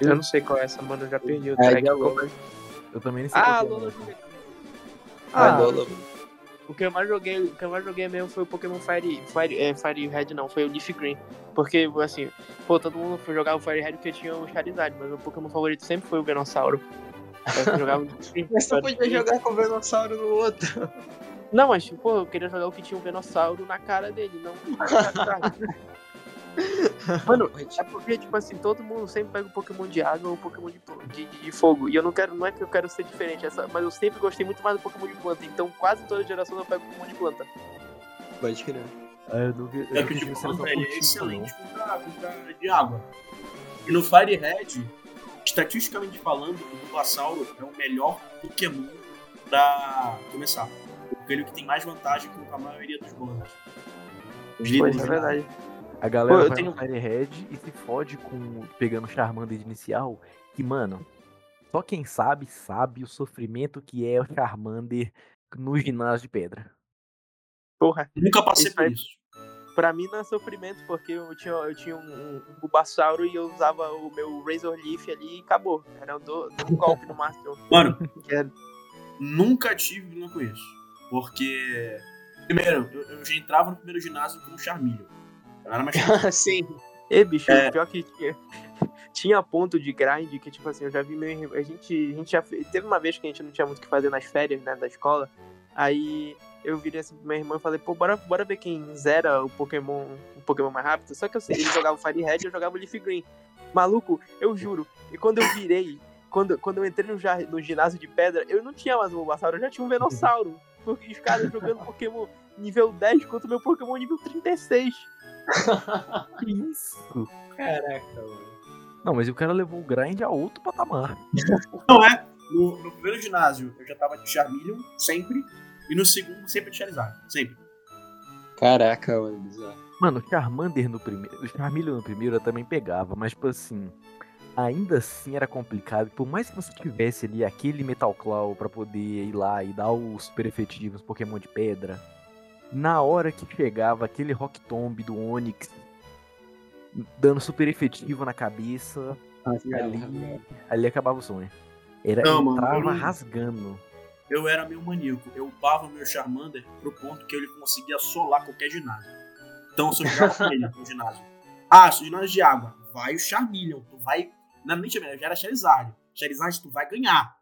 Eu não sei qual é essa, mano, eu já perdi o É, track. Alola. eu também nem sei Ah, qual é, Lola eu. Ah, Ah, Lola. O que eu mais joguei, o que eu mais joguei mesmo foi o Pokémon Fire, Fire, é, Fire Red, não, foi o Leaf Green. Porque, assim, pô, todo mundo foi jogar o Fire Red porque tinha o Charizard, mas meu Pokémon favorito sempre foi o Venossauro. Eu jogava o. Mas tu podia jogar com o Venossauro no outro. Não, mas, pô, eu queria jogar o que tinha um Venossauro na cara dele, não. Mano, é porque, tipo assim, todo mundo sempre pega o Pokémon de água ou o Pokémon de, de, de fogo. E eu não quero, não é que eu quero ser diferente, é só- mas eu sempre gostei muito mais do Pokémon de planta. Então, quase toda geração eu pego Pokémon de planta. Pode crer. Ah, eu não vi- eu É que o é excelente contra, contra de água. E no Fire Red, estatisticamente falando, o Bulbasauro é o melhor Pokémon pra começar. Porque ele é o que tem mais vantagem contra a maioria dos bandos. Os Pois líderes é de verdade. A galera Pô, eu vai tenho- no e se fode com pegando Charmander de inicial. Que, mano, só quem sabe, sabe o sofrimento que é o Charmander no ginásio de pedra. Porra, Nunca passei Isso por aí- isso. pra mim não é sofrimento, porque eu tinha, eu tinha um, um Bulbasauro e eu usava o meu Razor Leaf ali e acabou. Era do, do golpe no máximo. Mano, Que é- nunca tive problema com isso. Porque, primeiro, eu, eu já entrava no primeiro ginásio com o Charmeleon. Era mais Sim. E, bicho, É. pior que tinha, tinha ponto de grind que, tipo assim, eu já vi meu irmão. A gente, a gente já teve uma vez que a gente não tinha muito o que fazer nas férias, né, da escola. Aí eu virei assim pro meu irmão e falei, pô, bora, bora ver quem zera o Pokémon, o Pokémon mais rápido. Só que eu sei, ele jogava o Fire Red e eu jogava o Leaf Green. Maluco, eu juro. E quando eu virei, quando, quando eu entrei no, no ginásio de pedra, eu não tinha mais um Bulbasauro, eu já tinha um Venossauro. Porque os caras jogando Pokémon nível 10 contra o meu Pokémon nível 36. Que isso? Caraca, mano. Não, mas o cara levou o grind a outro patamar. Não é? No, no primeiro ginásio eu já tava de Charmeleon, sempre. E no segundo, sempre de Charizard. Sempre. Caraca, mano, bizarro. Mano, o Charmander no primeiro. O Charmeleon no primeiro eu também pegava, mas tipo assim. Ainda assim era complicado. Por mais que você tivesse ali aquele Metal Claw pra poder ir lá e dar os super efetivos Pokémon de pedra, na hora que chegava aquele Rock Tomb do Onix dando super efetivo na cabeça, ali, ali acabava o sonho. Era, Não, mano, entrava eu não- rasgando. Eu era meio maníaco. Eu upava o meu Charmander pro ponto que ele conseguia solar qualquer ginásio. Então, se eu jogava com ele no ginásio. Ah, o ginásio de água, vai o Charmeleon. Tu vai. Era nem Charmeleon, já era Charizard. Charizard, tu vai ganhar.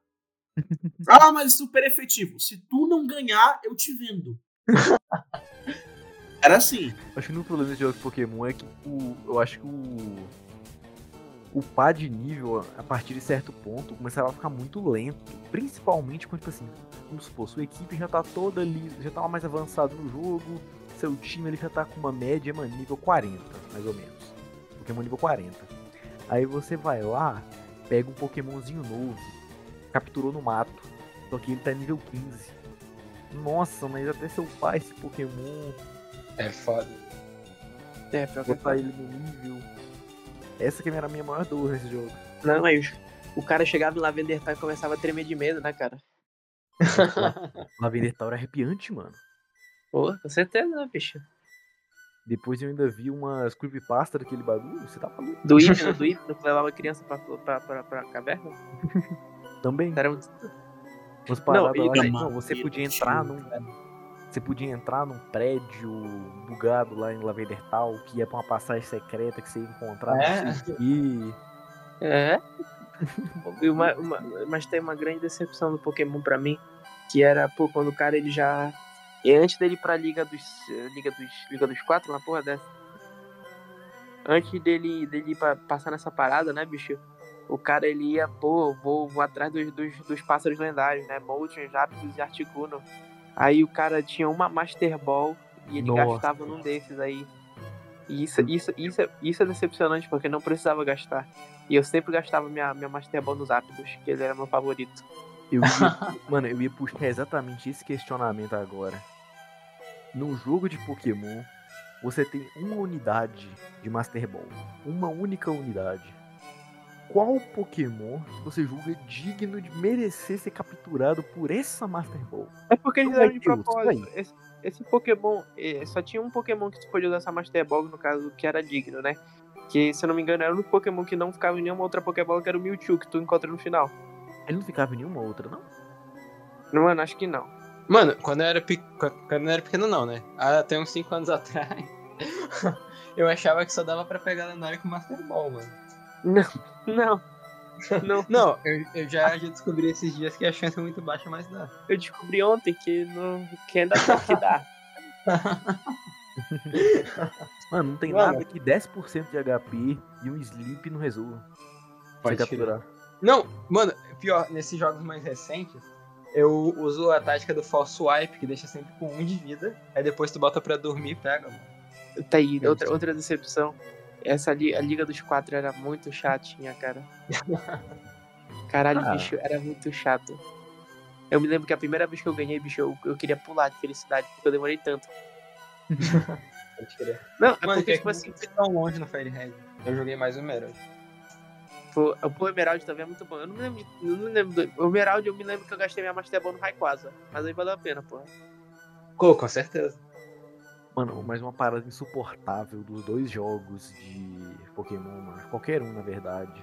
ah, mas super efetivo. Se tu não ganhar, eu te vendo. Era assim. Acho que no problema desse jogo de Pokémon é que o, eu acho que o. O pá de nível, a partir de certo ponto, começava a ficar muito lento. Principalmente quando, tipo assim, se fosse, sua equipe já tá toda ali, já tava mais avançado no jogo, seu time ele já tá com uma média, mano, nível 40, mais ou menos. Pokémon nível 40. Aí você vai lá, pega um Pokémonzinho novo, capturou no mato, só que ele tá nível 15. Nossa, mas até seu pai esse Pokémon É foda. É, pior que botar ele no nível. Essa que era a minha maior dor nesse jogo. Não, aí os- o cara chegava em Lavender Town e começava a tremer de medo, né, cara? Lavender Tower é arrepiante, mano. Pô, com certeza, né, bicho? Depois eu ainda vi umas creepypasta daquele bagulho, você tá maluco? Do hipno, do hipno que levava a criança pra, pra, pra, pra caverna. Também. Era um... Umas paradas e- lá não, você podia entrar num. Você podia entrar num prédio bugado lá em Lavender Town, que ia pra uma passagem secreta que você ia encontrar É? não quê. É. E uma- uma- mas tem uma grande decepção do Pokémon pra mim, que era, pô, quando o cara ele já. E antes dele ir pra Liga dos. Liga dos. Liga dos Quatro, uma porra dessa. Antes dele, dele ir pra, passar nessa parada, né, bicho? O cara ele ia, pô, vou, vou atrás dos, dos, dos pássaros lendários, né? Molten, Zapdos e Articuno. Aí o cara tinha uma Master Ball e ele Nossa. gastava num desses aí. E isso, isso, isso, é- isso é decepcionante, porque não precisava gastar. E eu sempre gastava minha, minha Master Ball nos Aptos, que ele era meu favorito. Eu ia, mano, eu ia puxar exatamente esse questionamento agora. Num jogo de Pokémon, você tem uma unidade de Master Ball. Uma única unidade. Qual Pokémon você julga digno de merecer ser capturado por essa Master Ball? É porque eles vai eram de ter outro, propósito. Esse, esse Pokémon, eh, só tinha um Pokémon que tu podia usar essa Master Ball, no caso, que era digno, né? Que, se eu não me engano, era o único Pokémon que não ficava em nenhuma outra Pokébola, que era o Mewtwo, que tu encontra no final. Ele não ficava em nenhuma outra, não? Não, mano, acho que não. Mano, quando eu era, pe... quando eu era pequeno, não, né? Até uns 5 anos atrás, eu achava que só dava pra pegar lendário com Master Ball, mano. Não. Não, Não, eu, eu já, já descobri esses dias que a chance é muito baixa, mas dá. eu descobri ontem que, não, que ainda tem que dar. Mano, não tem Mano. nada que 10% de HP e um sleep não resolva. Pode capturar. Não, mano, pior, nesses jogos mais recentes, eu uso a tática do false swipe, que deixa sempre com um de vida, aí depois tu bota pra dormir e pega, mano. Tá aí, outra, outra decepção. Essa li, a Liga dos Quatro era muito chatinha, cara. Caralho, Ah. bicho, era muito chato. Eu me lembro que a primeira vez que eu ganhei, bicho, eu, eu queria pular de felicidade, porque eu demorei tanto. Pode crer. Não, é Mano, porque, que tipo assim, assim, tão longe no Fire Red. Eu joguei mais o Emerald. pô, o Emerald também é muito bom. Eu não me lembro, de- não me lembro do, o Emerald eu me lembro que eu gastei minha Master Ball no Rayquaza, mas aí valeu a pena, pô. Pô, com certeza. Mano, mas uma parada insuportável dos dois jogos de Pokémon, mano. Qualquer um, na verdade.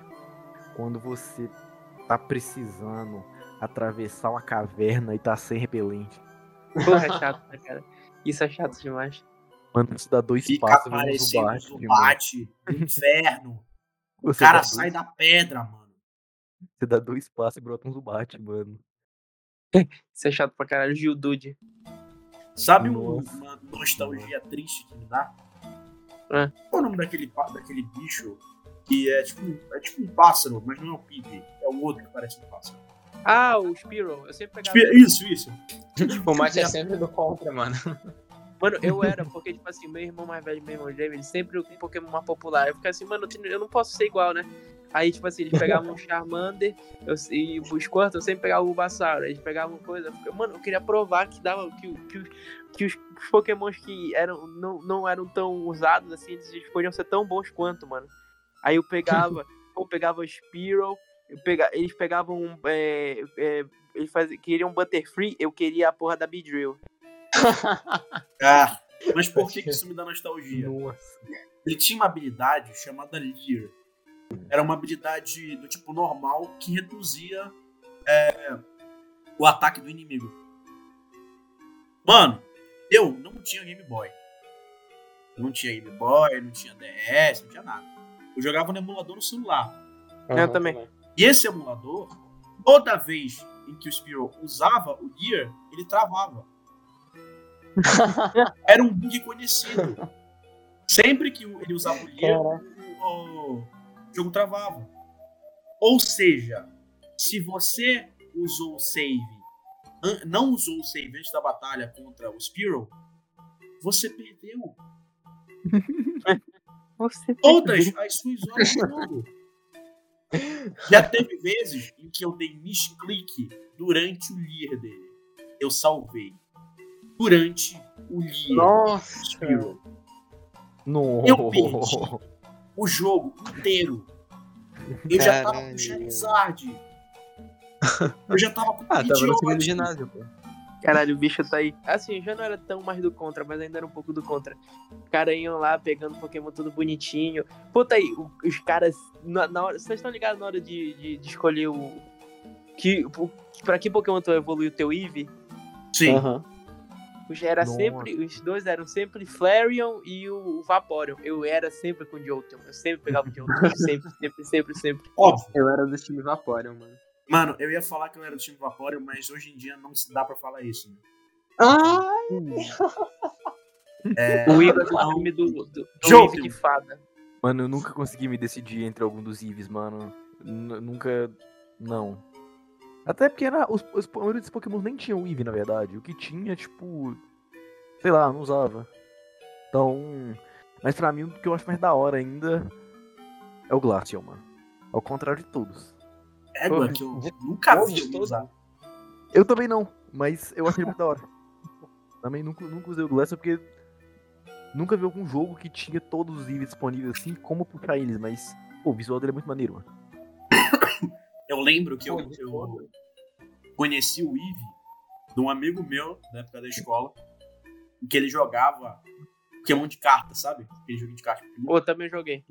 Quando você tá precisando atravessar uma caverna e tá sem repelente. Porra, é chato, né, cara? Isso é chato demais. Mano, você dá dois Fica passos e vem um aparecendo Zubat, o mano. Zubat, o inferno. O Você cara sai dois, da pedra, mano. Você dá dois passos e brota um Zubat, mano. Isso é chato pra caralho. Geodude. Sabe um- uma nostalgia triste que me dá? É. Qual é o nome daquele, daquele bicho que é tipo, um- é tipo um pássaro, mas não é um pig? É o outro que parece um pássaro. Ah, o Spearow. Eu sempre pegava. Isso, isso. O mate é sempre do contra, mano. Mano, eu era, porque, tipo assim, meu irmão mais velho, meu irmão gêmeo, ele sempre o Pokémon mais popular. Eu ficava assim, mano, eu não posso ser igual, né? Aí, tipo assim, eles pegavam um Charmander eu, e o Squirtle, eu sempre pegava o Bulbasaur. Eles pegavam coisa. eu Mano, eu queria provar que dava. Que, que, os- que os, os Pokémons que eram, não, não eram tão usados assim, eles podiam ser tão bons quanto, mano. Aí eu pegava, eu pegava o Spearow, eu pega, eles pegavam. um, É, é, eles faziam, queriam Butterfree, eu queria a porra da Beedrill. Ah, mas por que, que isso me dá nostalgia? Nossa. Ele tinha uma habilidade chamada Leer. Era uma habilidade do tipo normal que reduzia é, o ataque do inimigo. Mano, eu não tinha Game Boy. Não tinha Game Boy, não tinha DS, não tinha nada. Eu jogava no emulador no celular. Eu também. E esse emulador, toda vez em que o Spiro usava o Gear, ele travava. Era um bug conhecido. Sempre que ele usava o Gear, o, jogo travava. Ou seja, se você usou o save, não usou o save antes da batalha contra o Spiro, você perdeu Você todas as suas horas de jogo. Já teve vezes em que eu dei misclick durante o Lear dele. Eu salvei. Durante o Lear Nossa. No. Eu perdi. O jogo inteiro. Eu já tava com Caralho. Charizard. Eu já tava com Ah, tava no segundo ginásio, pô. Caralho, o bicho tá aí. Assim, já não era tão mais do contra, mas ainda era um pouco do contra. Os caras iam lá pegando Pokémon tudo bonitinho. Puta aí, o- os caras. Na, na hora, vocês estão ligados na hora de, de, de escolher o. Que, o- pra que Pokémon tu evolui o teu Eevee? Sim. Aham. Os, era Nossa. sempre, os dois eram sempre Flareon e o Vaporeon. Eu era sempre com o Jolteon. Eu sempre pegava o Jolteon. sempre, sempre, sempre, sempre. Óbvio. Eu era do time Vaporeon, mano. Mano, eu ia falar que eu era do time Vaporeon, mas hoje em dia não se dá pra falar isso. Né? Ah! É, O Eevee do não. time do, do, do Jolteon. Eevee de fada. Mano, eu nunca consegui me decidir entre algum dos Eevees, mano. N- nunca. Não. Até porque era, os, os, a maioria dos Pokémon nem tinha o Eevee, na verdade. O que tinha, tipo. Sei lá, não usava. Então. Mas pra mim, o que eu acho mais da hora ainda é o Glaceon, mano. Ao contrário de todos. Égua, que eu nunca Todos, vi todos. usar. Eu também não, mas eu achei muito da hora. Também nunca, nunca usei o Glaceon porque. Nunca vi algum jogo que tinha todos os Eevees disponíveis assim, como puxar eles, mas. Pô, o visual dele é muito maneiro, mano. Eu lembro que eu, eu conheci o Eevee de um amigo meu, na época da escola, em que ele jogava Pokémon de carta, sabe? Aquele joguinho de carta. Pô, também joguei.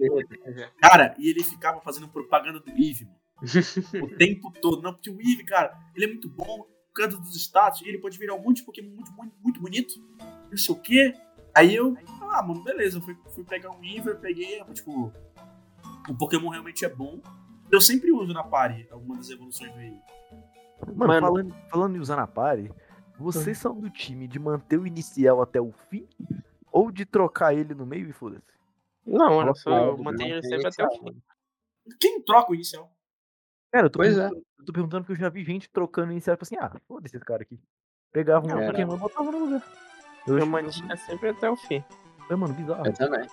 Cara, e ele ficava fazendo propaganda do Eevee, mano. o tempo todo. Não, porque o Eevee, cara, ele é muito bom, causa dos status, e ele pode virar um monte de Pokémon muito, muito, muito bonito. Não sei o quê. Aí eu, ah, mano, beleza, eu fui, fui pegar um Eevee, eu peguei, tipo, o Pokémon realmente é bom. Eu sempre uso na party alguma das evoluções do Eevee. Mano, Mano. Falando, falando em usar na party, vocês são do time de manter o inicial até o fim? Ou de trocar ele no meio e foda-se? Não, eu só eu eu mantenho ele não sempre até o fim. Quem troca o inicial? Cara, eu tô, Pois perguntando, eu tô perguntando porque eu já vi gente trocando o inicial, tipo assim, ah, foda-se esse cara aqui. Pegava um Cara. Pokémon e botava no lugar. Eu acho- mantinha sempre até o fim. É, mano, bizarro. Eu também.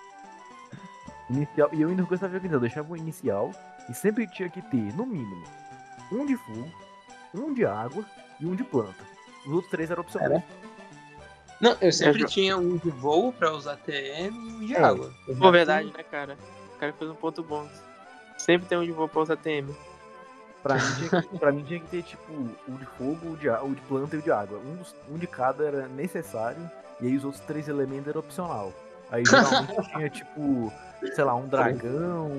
Inicial, e eu ainda gostava de organizar, eu deixava o inicial e sempre tinha que ter, no mínimo, um de fogo, um de água e um de planta. Os outros três eram opcionais. Não, eu sempre jo- tinha um de voo pra usar TM e um de É. água. Eu Pô, já verdade, né, cara? O cara fez um ponto bom. Sempre tem um de voo pra usar TM. Pra mim, tinha que, pra mim tinha que ter, tipo, o de fogo, o de, a- o de planta e o de água. Um, dos- um de cada era necessário, e aí os outros três elementos eram opcional. Aí geralmente tinha, tipo, sei lá, um dragão,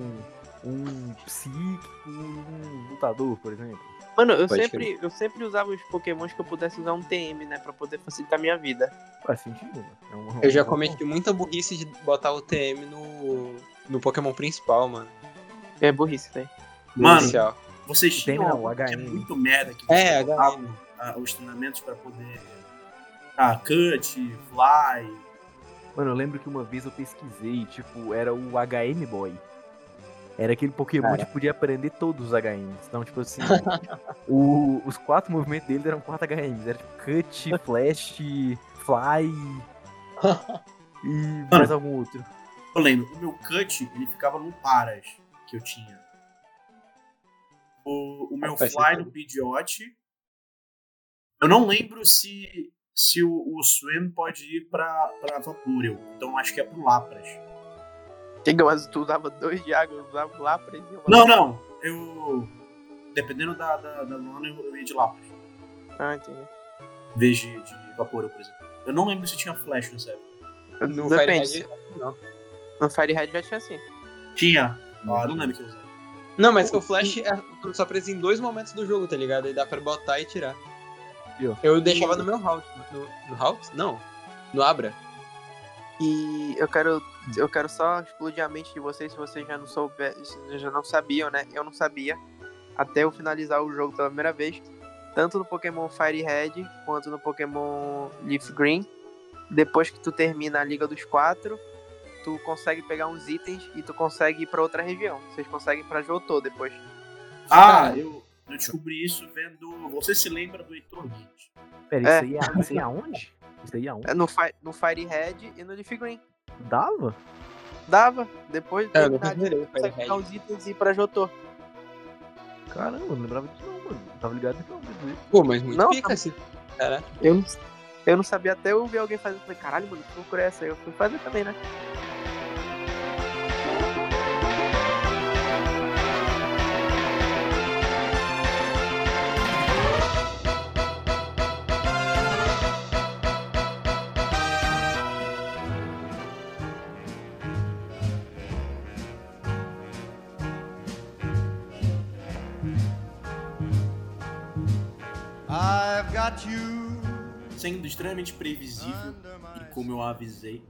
um psíquico, um lutador, por exemplo. Mano, eu Pode sempre, eu sempre usava os pokémons que eu pudesse usar um TM, né? Pra poder facilitar a minha vida. Faz sentido, né? É um- Eu já é um- cometi muita burrice de botar o TM no, no Pokémon principal, mano. É burrice, velho. No Mano, inicial. Vocês tinham não, que é HM. muito merda que É, ah, os treinamentos pra poder. Ah, cut, fly. Mano, eu lembro que uma vez eu pesquisei, tipo, era o HM Boy. Era aquele Pokémon que podia aprender todos os HMs. Então, tipo assim, o- os quatro movimentos dele eram quatro HMs. Era tipo Cut, Flash, Fly e mais algum outro. Eu lembro, o meu cut, ele ficava no paras que eu tinha. O, o meu fly no Pidgeot. Eu não lembro se, se o, o Swim pode ir pra, pra Vaporeon. Então acho que é pro Lapras. Chega, mas tu usava dois de água, eu usava lá pra. Não, não. Eu. Dependendo da, da, da lona, eu, ia de Lapras. Ah, entendi. Em vez de, de Vaporeon, por exemplo. Eu não lembro se tinha Flash nessa época. No Depende. Firehead, não. No Firehead já tinha assim. Tinha. Ah, eu não lembro que eu usava. Não, mas o Flash é só presa em dois momentos do jogo, tá ligado? Aí dá pra botar e tirar. Eu deixava no meu Halt. No, no Halt? Não. No Abra. E eu quero, eu quero só explodir a mente de vocês se vocês já não souber, se vocês já não sabiam, né? Eu não sabia. até eu finalizar o jogo pela primeira vez, tanto no Pokémon Fire Red quanto no Pokémon Leaf Green. Depois que tu termina a Liga dos Quatro, tu consegue pegar uns itens e tu consegue ir pra outra região. Vocês conseguem ir pra Jotô depois. Ah, eu, eu descobri isso vendo. Você se lembra do Heitor Guides? Pera, É. isso aí é, isso aí é aonde? Isso aí é aonde? É No, Fi- no Fire Red e no Leaf Green. Dava? Dava, depois de É, eu terminar nunca a liga, zerei o tu Fire consegue pegar os itens e ir pra Jotô. Caramba, eu não lembrava disso não, mano. Não tava ligado nisso não. disso. Pô, mas muito Não, pica tá- assim. Caraca. Eu não, eu não sabia até eu ver alguém fazendo. Falei, caralho, mano, que loucura é essa? Eu fui fazer também, né? Extremamente previsível, e como eu avisei,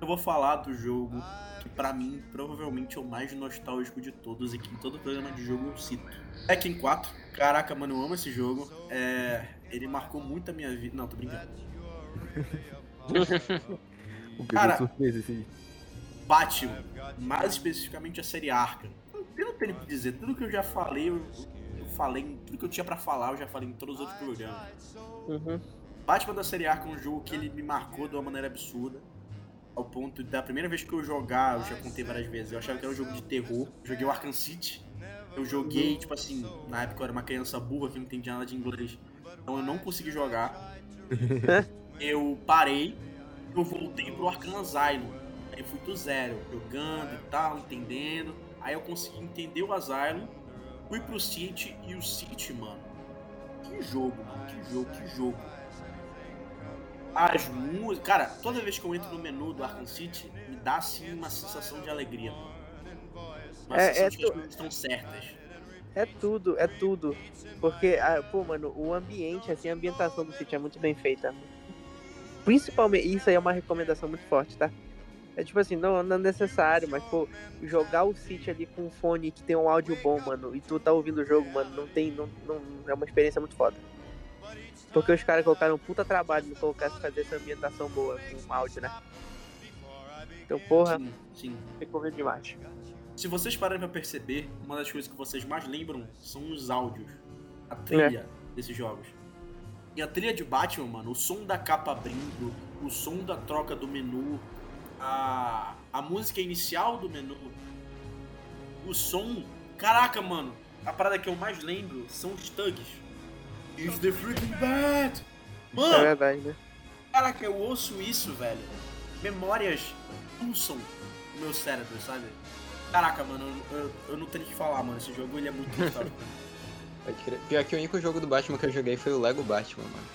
eu vou falar do jogo que pra mim provavelmente é o mais nostálgico de todos e que em todo programa de jogo eu cito. Tekken 4. Caraca, mano, eu amo esse jogo. É, ele marcou muito a minha vida. Não, tô brincando. O Cara. surpresa esse. Batman, mais especificamente a série Arkham. Eu não tenho o que dizer, tudo que eu já falei, eu, eu falei, em- tudo que eu tinha pra falar, eu já falei em todos os outros programas. Uhum. Batman da série Arkham é um jogo que ele me marcou de uma maneira absurda. Ao ponto da primeira vez que eu jogar, eu já contei várias vezes, eu achava que era um jogo de terror. Eu joguei o Arkham City. Eu joguei, tipo assim, na época eu era uma criança burra que não entendia nada de inglês. Então eu não consegui jogar. eu parei, eu voltei pro Arkham Asylum. Aí eu fui do zero, jogando e tal, entendendo. Aí eu consegui entender o Asylum, fui pro City e o City, mano. Que jogo, mano, que jogo, que jogo. As músicas. Cara, toda vez que eu entro no menu do Arkham City, me dá assim uma sensação de alegria. Uma É- sensação é de que as coisas estão certas. É tudo, é tudo. Porque, ah, pô, mano, o ambiente, assim, a ambientação do sítio é muito bem feita. Principalmente, isso aí é uma recomendação muito forte, tá? É tipo assim, não, não é necessário, mas, pô, jogar o sítio ali com um fone que tem um áudio bom, mano, e tu tá ouvindo o jogo, mano, não tem, não, não é uma experiência muito foda. Porque os caras colocaram um puta trabalho no colocar fazer essa ambientação boa com áudio, né? Então, porra, Sim, sim. recomendo demais. Se vocês pararem pra perceber, uma das coisas que vocês mais lembram são os áudios. A trilha desses jogos. E a trilha de Batman, mano, o som da capa abrindo, o som da troca do menu, a, a música inicial do menu, o som. Caraca, mano, a parada que eu mais lembro são os thugs. It's the freaking bat! É Mano, verdade, né? Caraca, eu ouço isso, velho. Memórias pulsam no meu cérebro, sabe? Caraca, mano, eu, eu- eu não tenho o que falar, mano. Esse jogo ele é muito nostálgico. Pior que o único jogo do Batman que eu joguei foi o Lego Batman, mano.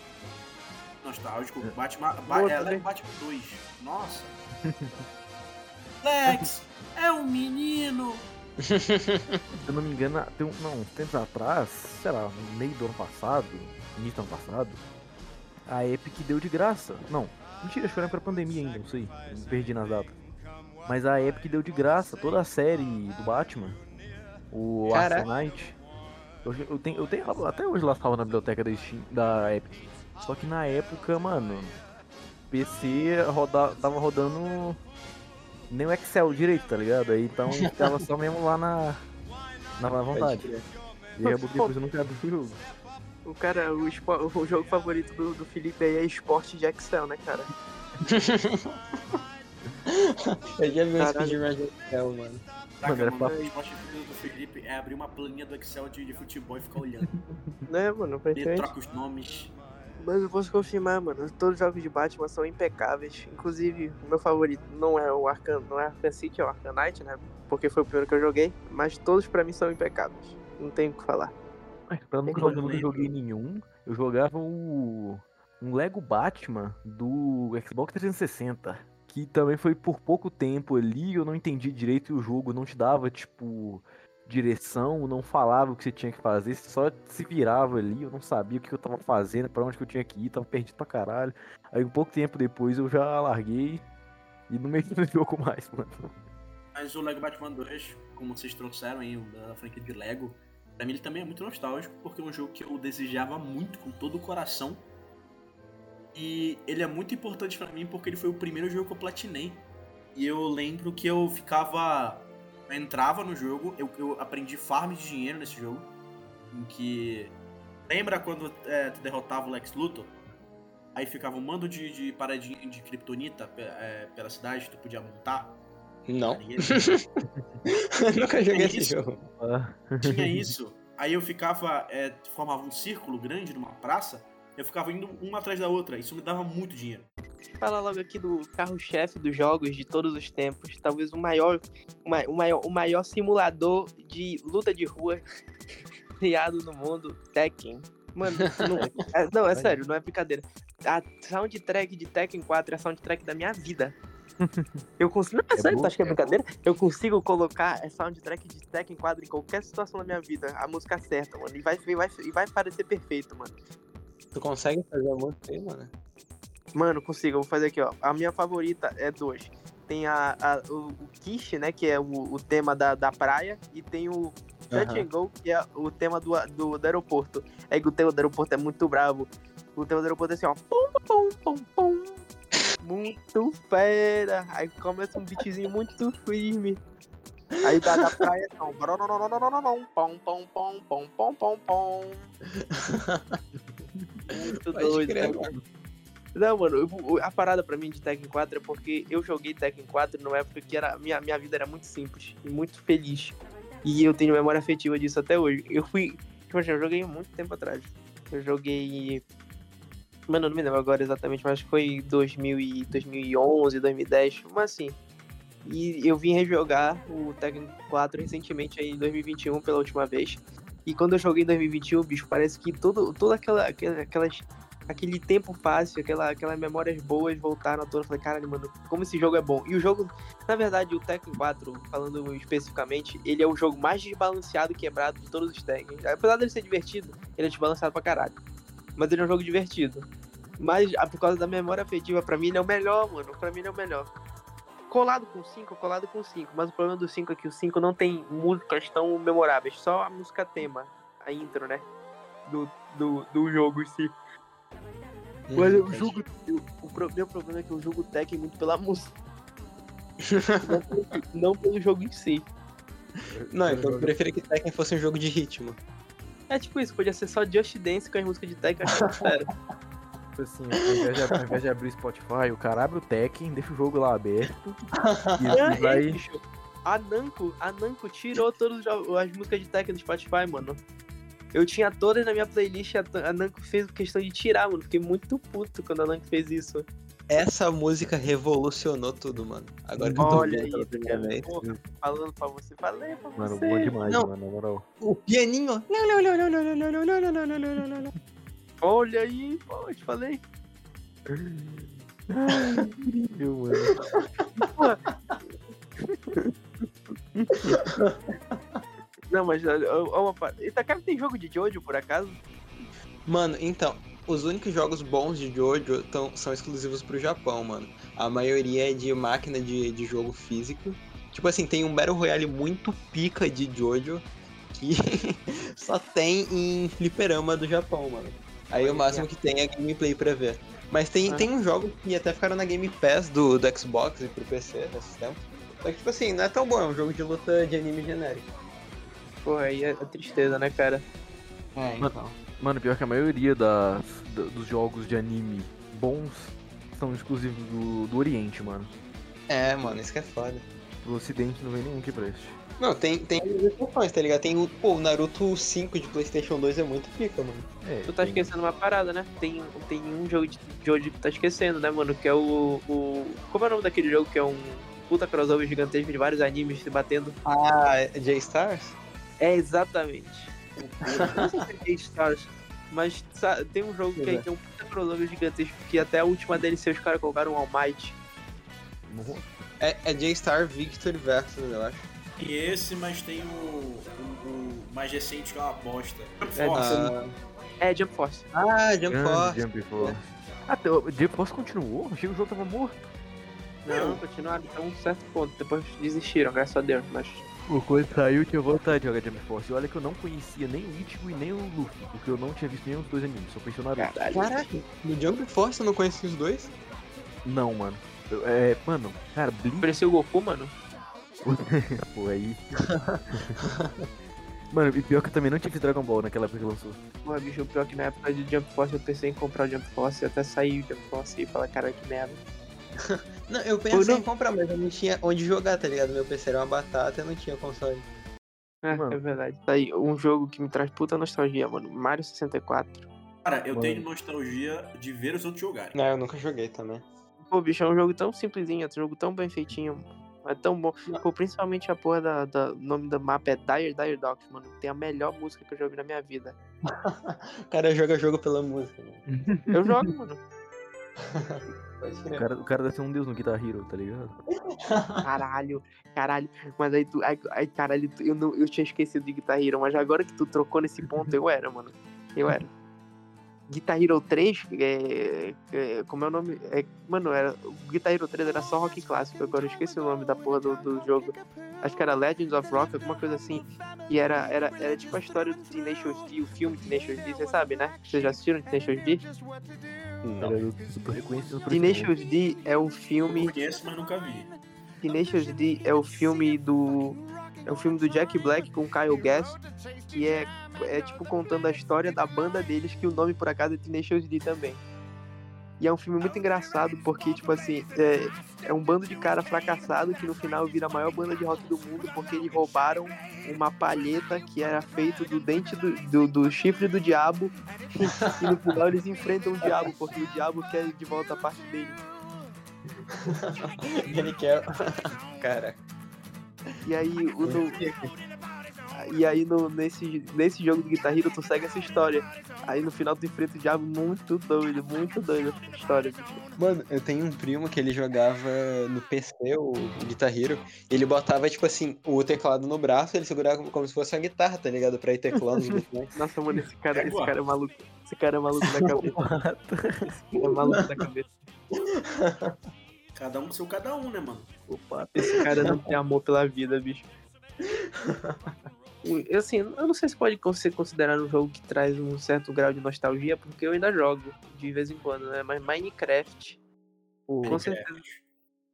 nostálgico. Batman, ba Boa é. Lego Batman 2. Nossa. Lex, é um menino. Se eu não me engano, tem um, não, uns tempos atrás, sei lá, no meio do ano passado, início do ano passado, a Epic deu de graça. Não, mentira, acho que era pra pandemia ainda, não sei, me perdi nas datas. Mas a Epic deu de graça toda a série do Batman, o Caraca. Knight. Eu, eu tenho, eu tenho até hoje lá salva na biblioteca da, Steam, da Epic. Só que na época, mano, PC roda, tava rodando nem o Excel direito, tá ligado? Aí então ficava só mesmo lá na, na Pode vontade. E aí eu depois eu nunca abri o jogo. O cara, o, espo- o jogo favorito do, do Felipe aí é esporte de Excel, né, cara? Eu já vi speedrun de Excel, mano. Caraca, Mano, mano, papo. o esporte do Felipe é abrir uma planilha do Excel de, de futebol e ficar olhando. Né, mano? Ele Praticamente. troca os nomes. Mas eu posso confirmar, mano. Todos os jogos de Batman são impecáveis. Inclusive, o meu favorito não é o Arkham, não é Arkham City, é o Arkham Knight, né? Porque foi o primeiro que eu joguei. Mas todos pra mim são impecáveis. Não tem o que falar. Mas pra nunca Eu jogar, eu nunca lembro. joguei nenhum. Eu jogava o. Um Lego Batman do Xbox 360. Que também foi por pouco tempo ali, eu não entendi direito e o jogo não te dava, tipo, direção, não falava o que você tinha que fazer, só se virava ali, eu não sabia o que eu tava fazendo, pra onde que eu tinha que ir, tava perdido pra caralho. Aí um pouco tempo depois eu já larguei e não mexi no jogo mais, mano. Mas o Lego Batman 2, como vocês trouxeram aí, da franquia de Lego, Pra mim ele também é muito nostálgico, porque é um jogo que eu desejava muito com todo o coração. E ele é muito importante pra mim porque ele foi o primeiro jogo que eu platinei. E eu lembro que eu ficava. Eu entrava no jogo, eu, eu aprendi farm de dinheiro nesse jogo. Em que. Lembra quando é, tu derrotava o Lex Luthor? Aí ficava um mando de, de paradinha de kryptonita é, pela cidade, tu podia montar. Não. Ele- Nunca joguei esse Isso. jogo. Tinha isso. Aí eu ficava, é, formava um círculo grande numa praça, eu ficava indo uma atrás da outra. Isso me dava muito dinheiro. Falar logo aqui do carro-chefe dos jogos de todos os tempos. Talvez o maior, o ma- o maior, o maior simulador de luta de rua criado no mundo, Tekken. Mano, não é, não, é sério, não é brincadeira. A soundtrack de Tekken 4 é a soundtrack da minha vida. Eu consigo. Não, é É sério, tu acha que é é brincadeira? Eu consigo colocar a soundtrack de Tekken 4 em qualquer situação da minha vida. A música certa, mano. E vai, e vai, e vai parecer perfeito, mano. Tu consegue fazer a música aí, mano? Mano, consigo, eu vou fazer aqui, ó. A minha favorita é duas. Tem a, a- o, o Kish, né? Que é o, o tema da, da praia. E tem o Touch and Go, que é o tema do, do, do aeroporto. É que o tema do aeroporto é muito bravo. O tema do aeroporto é assim, ó. Pum, pum, pum, pum. Muito fera. Aí começa um beatzinho muito firme. Aí da, da praia, não. Pom, pom, pom, pom, pom, pom, pom. Muito Pode doido, crer, mano? Não, mano, eu- a parada pra mim de Tekken 4 é porque eu joguei Tekken 4 numa época que era, minha, minha vida era muito simples e muito feliz. E eu tenho memória afetiva disso até hoje. Eu fui. Tipo assim, eu joguei muito tempo atrás. Eu joguei. Mano, eu não me lembro agora exatamente, mas foi 2000 e 2011, 2010, mas assim. E eu vim rejogar o Tekken 4 recentemente aí em 2021 pela última vez. E quando eu joguei em 2021, bicho, parece que todo, toda aquela, aquela- aquelas aquele tempo fácil, aquela, aquelas memórias boas voltaram à tona. Eu falei, caralho, mano, como esse jogo é bom. E o jogo, na verdade, o Tekken 4, falando especificamente, ele é o jogo mais desbalanceado e quebrado de todos os Tekken. Apesar dele ser divertido, ele é desbalanceado pra caralho. Mas ele é um jogo divertido. Mas por causa da memória afetiva, pra mim ele é o melhor, mano. Pra mim ele é o melhor. Colado com 5, colado com 5. Mas o problema do 5 é que o 5 não tem músicas tão memoráveis. Só a música tema, a intro, né? Do, do, do jogo em si. Mas Uhum, o jogo. eu- o meu problema é que eu jogo Tekken muito pela música. não, pelo, não pelo jogo em si. Não, então eu preferia que Tekken fosse um jogo de ritmo. É tipo isso, podia ser só Just Dance com as músicas de Tekken, acho que era. Tipo assim, ao invés, de, ao invés de abrir Spotify, o cara abre o Tekken, deixa o jogo lá aberto e, Ah, e vai. é. A Namco, a Namco tirou todas as músicas de Tekken do Spotify, mano. Eu tinha todas na minha playlist, a, a Namco fez questão de tirar, mano. Fiquei muito puto quando a Namco fez isso. Essa música revolucionou tudo, mano. Agora que eu tô Olha vendo pela aí, vez. Porra, falando pra você, falei pra Mano, você. bom demais, Não. mano, na moral. O pianinho. Olha aí, pô, te falei. Incrível, mano. Não, mas olha, olha uma cara, tem jogo de Jojo, por acaso? Mano, então, os únicos jogos bons de Jojo tão, são exclusivos pro Japão, mano. A maioria é de máquina de, de jogo físico. Tipo assim, tem um Battle Royale muito pica de Jojo que só tem em fliperama do Japão, mano. Aí o máximo que tem é gameplay pra ver. Mas tem, Ah. tem uns jogos que até ficaram na Game Pass do, do Xbox e pro PC nesses tempos. Só que, tipo assim, não é tão bom, é um jogo de luta de anime genérico. Porra, aí é, é tristeza, né, cara? É, então. Mano, pior que a maioria das, da- dos jogos de anime bons são exclusivos do, do Oriente, mano. É, mano, isso que é foda. Do Ocidente não vem nenhum que preste. Não, tem, tem exceções, tá ligado? Tem o, pô, o Naruto 5 de Playstation 2 é muito pica, mano. É, Tu tá tem- esquecendo uma parada, né? Tem, tem um jogo de Jojo que tu tá esquecendo, né, mano? Que é o, o. Como é o nome daquele jogo que é um puta crossover gigantesco de vários animes se batendo? Ah, J-Stars? É exatamente. Eu Não sei se é Gay Stars, mas sa- tem um jogo que, É. que é um puta crossover gigantesco que até a última DLC os caras colocaram um All Might. É, é J-Star Victory Versus, eu acho. E esse, mas tem o, o, o mais recente que é uma bosta. É, Force. Ah, É, Jump Force. ah Jump Force. Jump Force. Ah, te- o Jump Force continuou? Achei que o jogo tava morto. Não, continuaram até um certo ponto. Depois desistiram, graças a Deus. Mas O quando saiu, eu tinha vontade de jogar Jump Force. E olha que eu não conhecia nem o Ichigo e nem o Luffy, porque eu não tinha visto nenhum dos dois animes, só conhecia o Naruto. Caraca, no Jump Force eu não conhecia os dois? Não, mano. Eu- É, mano, cara, Blink, Pareceu o Goku, mano. pô, aí. mano, e pior que eu também não tinha visto Dragon Ball naquela época que lançou. Porra, bicho, o pior é que na época de Jump Force eu pensei em comprar o Jump Force e até sair o Jump Force e falar, cara, que merda. Não, eu pensei não. em comprar, mas eu não tinha onde jogar, tá ligado? Meu PC era uma batata e eu não tinha console. É, Mano. é verdade. Tá aí, um jogo que me traz puta nostalgia, mano. Mario 64. Cara, eu Mano. tenho nostalgia de ver os outros jogarem. Não, eu nunca joguei também. Pô, bicho, é um jogo tão simplesinho, é um jogo tão bem feitinho. É tão bom. Pô, principalmente a porra da, da- o nome do mapa é Dire Dire Docks, mano. Tem a melhor música que eu joguei na minha vida. O cara joga jogo pela música, mano. Eu jogo, mano. O cara, o cara deve ser um deus no Guitar Hero, tá ligado? Caralho, caralho. Mas aí tu. Aí, aí, caralho, tu- eu, não, eu tinha esquecido de Guitar Hero, mas agora que tu trocou nesse ponto, eu era, mano. Eu era. Guitar Hero 3, é, é, como é o nome? É, mano, era, o Guitar Hero 3 era só rock clássico, agora eu esqueci o nome da porra do, do jogo. Acho que era Legends of Rock, alguma coisa assim. E era, era, era tipo a história do Tenacious D, o filme Tenacious D, você sabe, né? Vocês já assistiram Tenacious D? Não. É. Tenacious D é o filme Eu conheço, mas nunca vi. Tenacious D é o filme do. É o filme do Jack Black com Kyle Gass, que é, é tipo contando a história da banda deles, que o nome por acaso é Tenacious D também. E é um filme muito engraçado, porque, tipo assim, é, é um bando de cara fracassado que no final vira a maior banda de rock do mundo, porque eles roubaram uma palheta que era feito do dente do, do, do chifre do diabo, e no final eles enfrentam o diabo, porque o diabo quer de volta a parte dele. Ele quer. Cara. E aí, o, no, e aí no, nesse, nesse jogo de Guitar Hero, tu segue essa história. Aí no final tu enfrenta o diabo muito doido, muito doido essa história. Mano, eu tenho um primo que ele jogava no PC, o Guitar Hero, e ele botava, tipo assim, o teclado no braço, ele segurava como, como se fosse uma guitarra, tá ligado? Pra ir teclando. Nossa, mano, esse cara, É esse cara é maluco. Esse cara é maluco da cabeça. Esse cara é maluco da cabeça. Cada um seu cada um, né, mano? Opa, Esse cara não tem amor pela vida, bicho. Eu, Assim, eu não sei se pode ser considerado um jogo que traz um certo grau de nostalgia, porque eu ainda jogo de vez em quando, né? Mas Minecraft, pô, com Minecraft. certeza,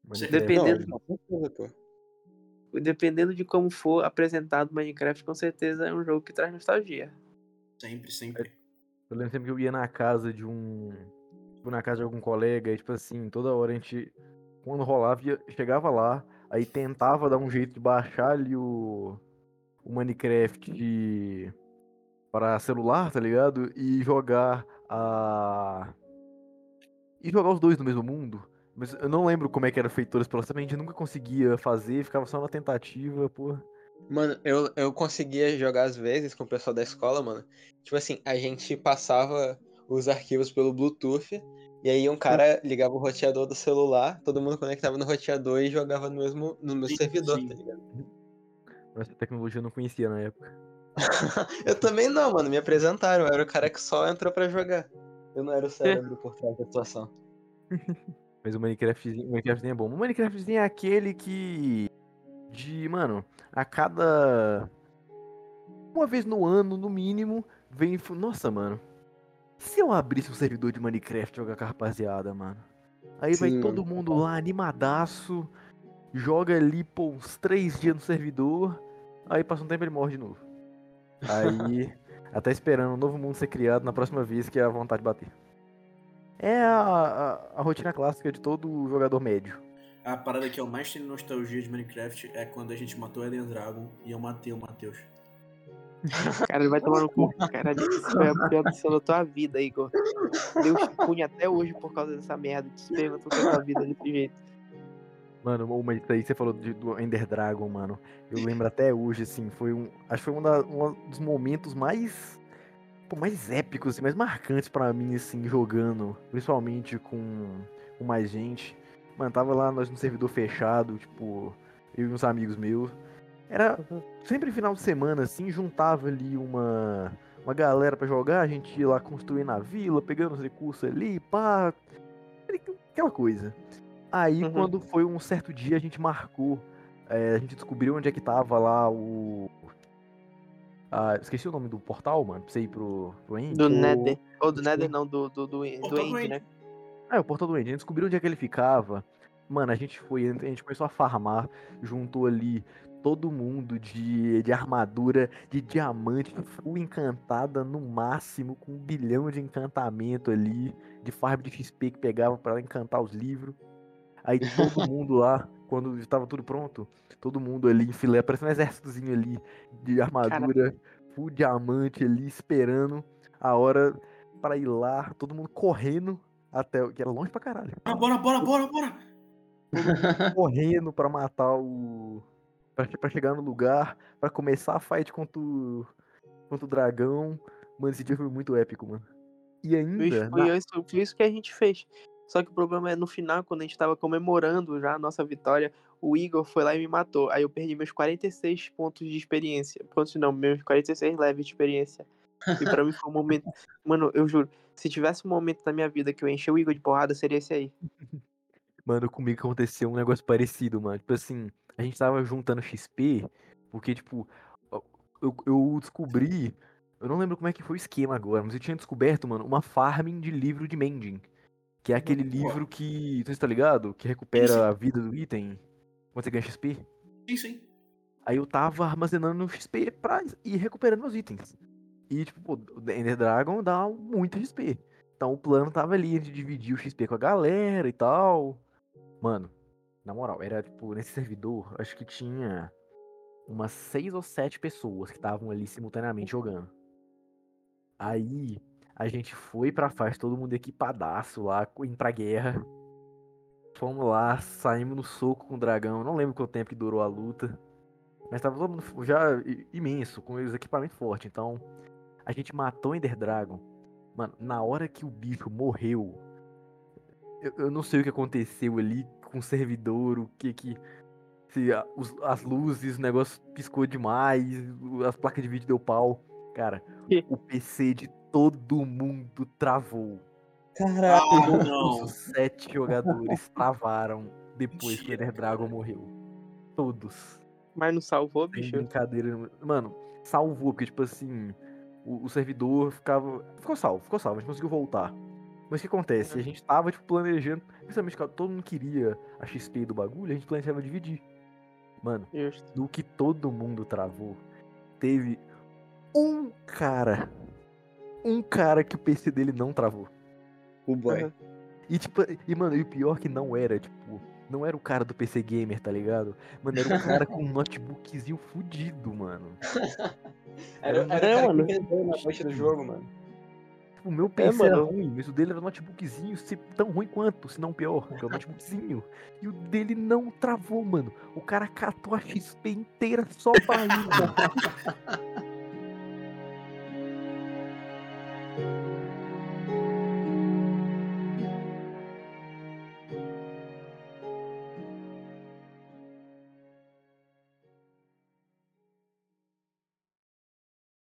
Minecraft. Dependendo- Não, com certeza, pô. dependendo de como for apresentado Minecraft, com certeza é um jogo que traz nostalgia. Sempre, sempre. Eu lembro sempre que eu ia na casa de um. Tipo, na casa de algum colega, e tipo assim, toda hora a gente. Quando rolava, ia- chegava lá, aí tentava dar um jeito de baixar ali o. O Minecraft de. Para celular, tá ligado? E jogar a. E jogar os dois no mesmo mundo. Mas eu não lembro como é que era feito todo esse processo, a gente nunca conseguia fazer, ficava só na tentativa, pô. Mano, eu, eu conseguia jogar às vezes com o pessoal da escola, mano. Tipo assim, a gente passava os arquivos pelo Bluetooth, e aí um cara ligava o roteador do celular, todo mundo conectava no roteador e jogava no mesmo, no mesmo Sim, servidor, sim. tá ligado? Essa tecnologia eu não conhecia na época. Eu também não, mano, me apresentaram, eu era o cara que só entrou pra jogar. Eu não era o cérebro por trás da situação. Mas o Minecraftzinho, o Minecraftzinho é bom. O Minecraftzinho é aquele que. De, mano, a cada. Uma vez no ano, no mínimo, vem. Nossa, mano. Se eu abrisse um servidor de Minecraft e jogar com a rapaziada, mano. Aí vai Sim, todo mundo lá, animadaço. Joga ali, pô, uns três dias no servidor. Aí passa um tempo e ele morre de novo. Aí. até esperando um novo mundo ser criado na próxima vez que é a vontade de bater. É a, a, a rotina clássica de todo jogador médio. A parada que eu mais tenho nostalgia de Minecraft é quando a gente matou Eden Dragon e eu matei o Matheus. Cara, ele vai tomar no cu. Cara, foi a pior decisão da tua vida, Igor. Deus te pune até hoje por causa dessa merda. Te perguntou se a tua vida desse jeito. Mano, mas isso aí você falou de- do Ender Dragon, mano. Eu lembro até hoje, assim, foi um. Acho que foi um, da- um dos momentos mais. Pô, mais épicos, assim, mais marcantes pra mim, assim, jogando. Principalmente com, com mais gente. Mano, tava lá nós no servidor fechado, tipo, eu e uns amigos meus. Era sempre final de semana, assim, juntava ali uma, uma galera pra jogar, a gente ia lá construindo a vila, pegando os recursos ali, pá. Aquela coisa. Aí, Uhum. quando foi um certo dia, a gente marcou é, a gente descobriu onde é que tava lá o. Ah, esqueci o nome do portal, mano, pra você ir pro, pro End. Do O- Nether. Ou do Nether não, do, do, do, do do End, End. né? É, o portal do End. A gente descobriu onde é que ele ficava. Mano, a gente foi, a gente começou a farmar, juntou ali todo mundo de, de armadura, de diamante, full encantada no máximo, com um bilhão de encantamento ali, de farm de XP que pegava pra encantar os livros. Aí todo mundo lá, quando estava tudo pronto, todo mundo ali em filé, parecendo um exércitozinho ali de armadura, full diamante ali, esperando a hora pra ir lá, todo mundo correndo até. o- que era longe pra caralho. Ah, bora, bora, bora, bora. correndo pra matar o. Pra chegar no lugar, pra começar a fight contra o. contra o dragão. Mano, esse dia foi muito épico, mano. E ainda. foi na- isso, foi isso que a gente fez. Só que o problema é no final, quando a gente tava comemorando já a nossa vitória, o Igor foi lá e me matou. Aí eu perdi meus 46 pontos de experiência. Pontos não, meus 46 leves de experiência. E pra mim foi um momento. Mano, eu juro, se tivesse um momento da minha vida que eu enchi o Igor de porrada, seria esse aí. Mano, comigo aconteceu um negócio parecido, mano. Tipo assim, a gente tava juntando XP, porque, tipo, eu, eu descobri. Eu não lembro como é que foi o esquema agora, mas eu tinha descoberto, mano, uma farming de livro de Mending. Que é aquele livro que. Você tá ligado? Que sim. recupera a vida do item quando você ganha XP. Sim, sim. Aí eu tava armazenando XP pra ir recuperando meus itens. E, tipo, pô, o Ender Dragon dá muito XP. Então o plano tava ali de dividir o XP com a galera e tal. Mano, na moral, era tipo, nesse servidor, acho que tinha umas seis ou sete pessoas que estavam ali simultaneamente jogando. Aí a gente foi pra faz, todo mundo equipadaço lá, indo pra guerra. Fomos lá, saímos no soco com o dragão. Não lembro quanto tempo que durou a luta. Mas tava todo mundo já imenso, com os equipamentos fortes. Então, a gente matou o Ender Dragon. Mano, na hora que o bicho morreu, eu, eu não sei o que aconteceu ali com o servidor, o que que. Se a- os- as luzes, o negócio piscou demais, as placas de vídeo deu pau. Cara, Que? o PC de todo mundo travou. Caralho. Ah, não. Os sete jogadores travaram depois que o Mentira, Ender Dragon morreu. Todos. Mas não salvou, Sem bicho. brincadeira. Mano, salvou, porque, tipo assim, o, o servidor ficava. Ficou salvo, ficou salvo, a gente conseguiu voltar. Mas o que acontece? A gente tava, tipo, planejando. Principalmente que todo mundo queria a XP do bagulho, a gente planejava dividir. Mano, Justo. do que todo mundo travou, teve um cara. Um cara que o PC dele não travou. O boy. Aham. E tipo, e mano, e o pior que não era, tipo, não era o cara do PC Gamer, tá ligado? Mano, era um cara com um notebookzinho fudido, mano. Era, era o É, cara mano. que na do jogo, mano. Tipo, o meu PC era mano. ruim, mas o dele era um notebookzinho, se tão ruim quanto, se não pior, que é um notebookzinho. E o dele não travou, mano. O cara catou a XP inteira só pra ir.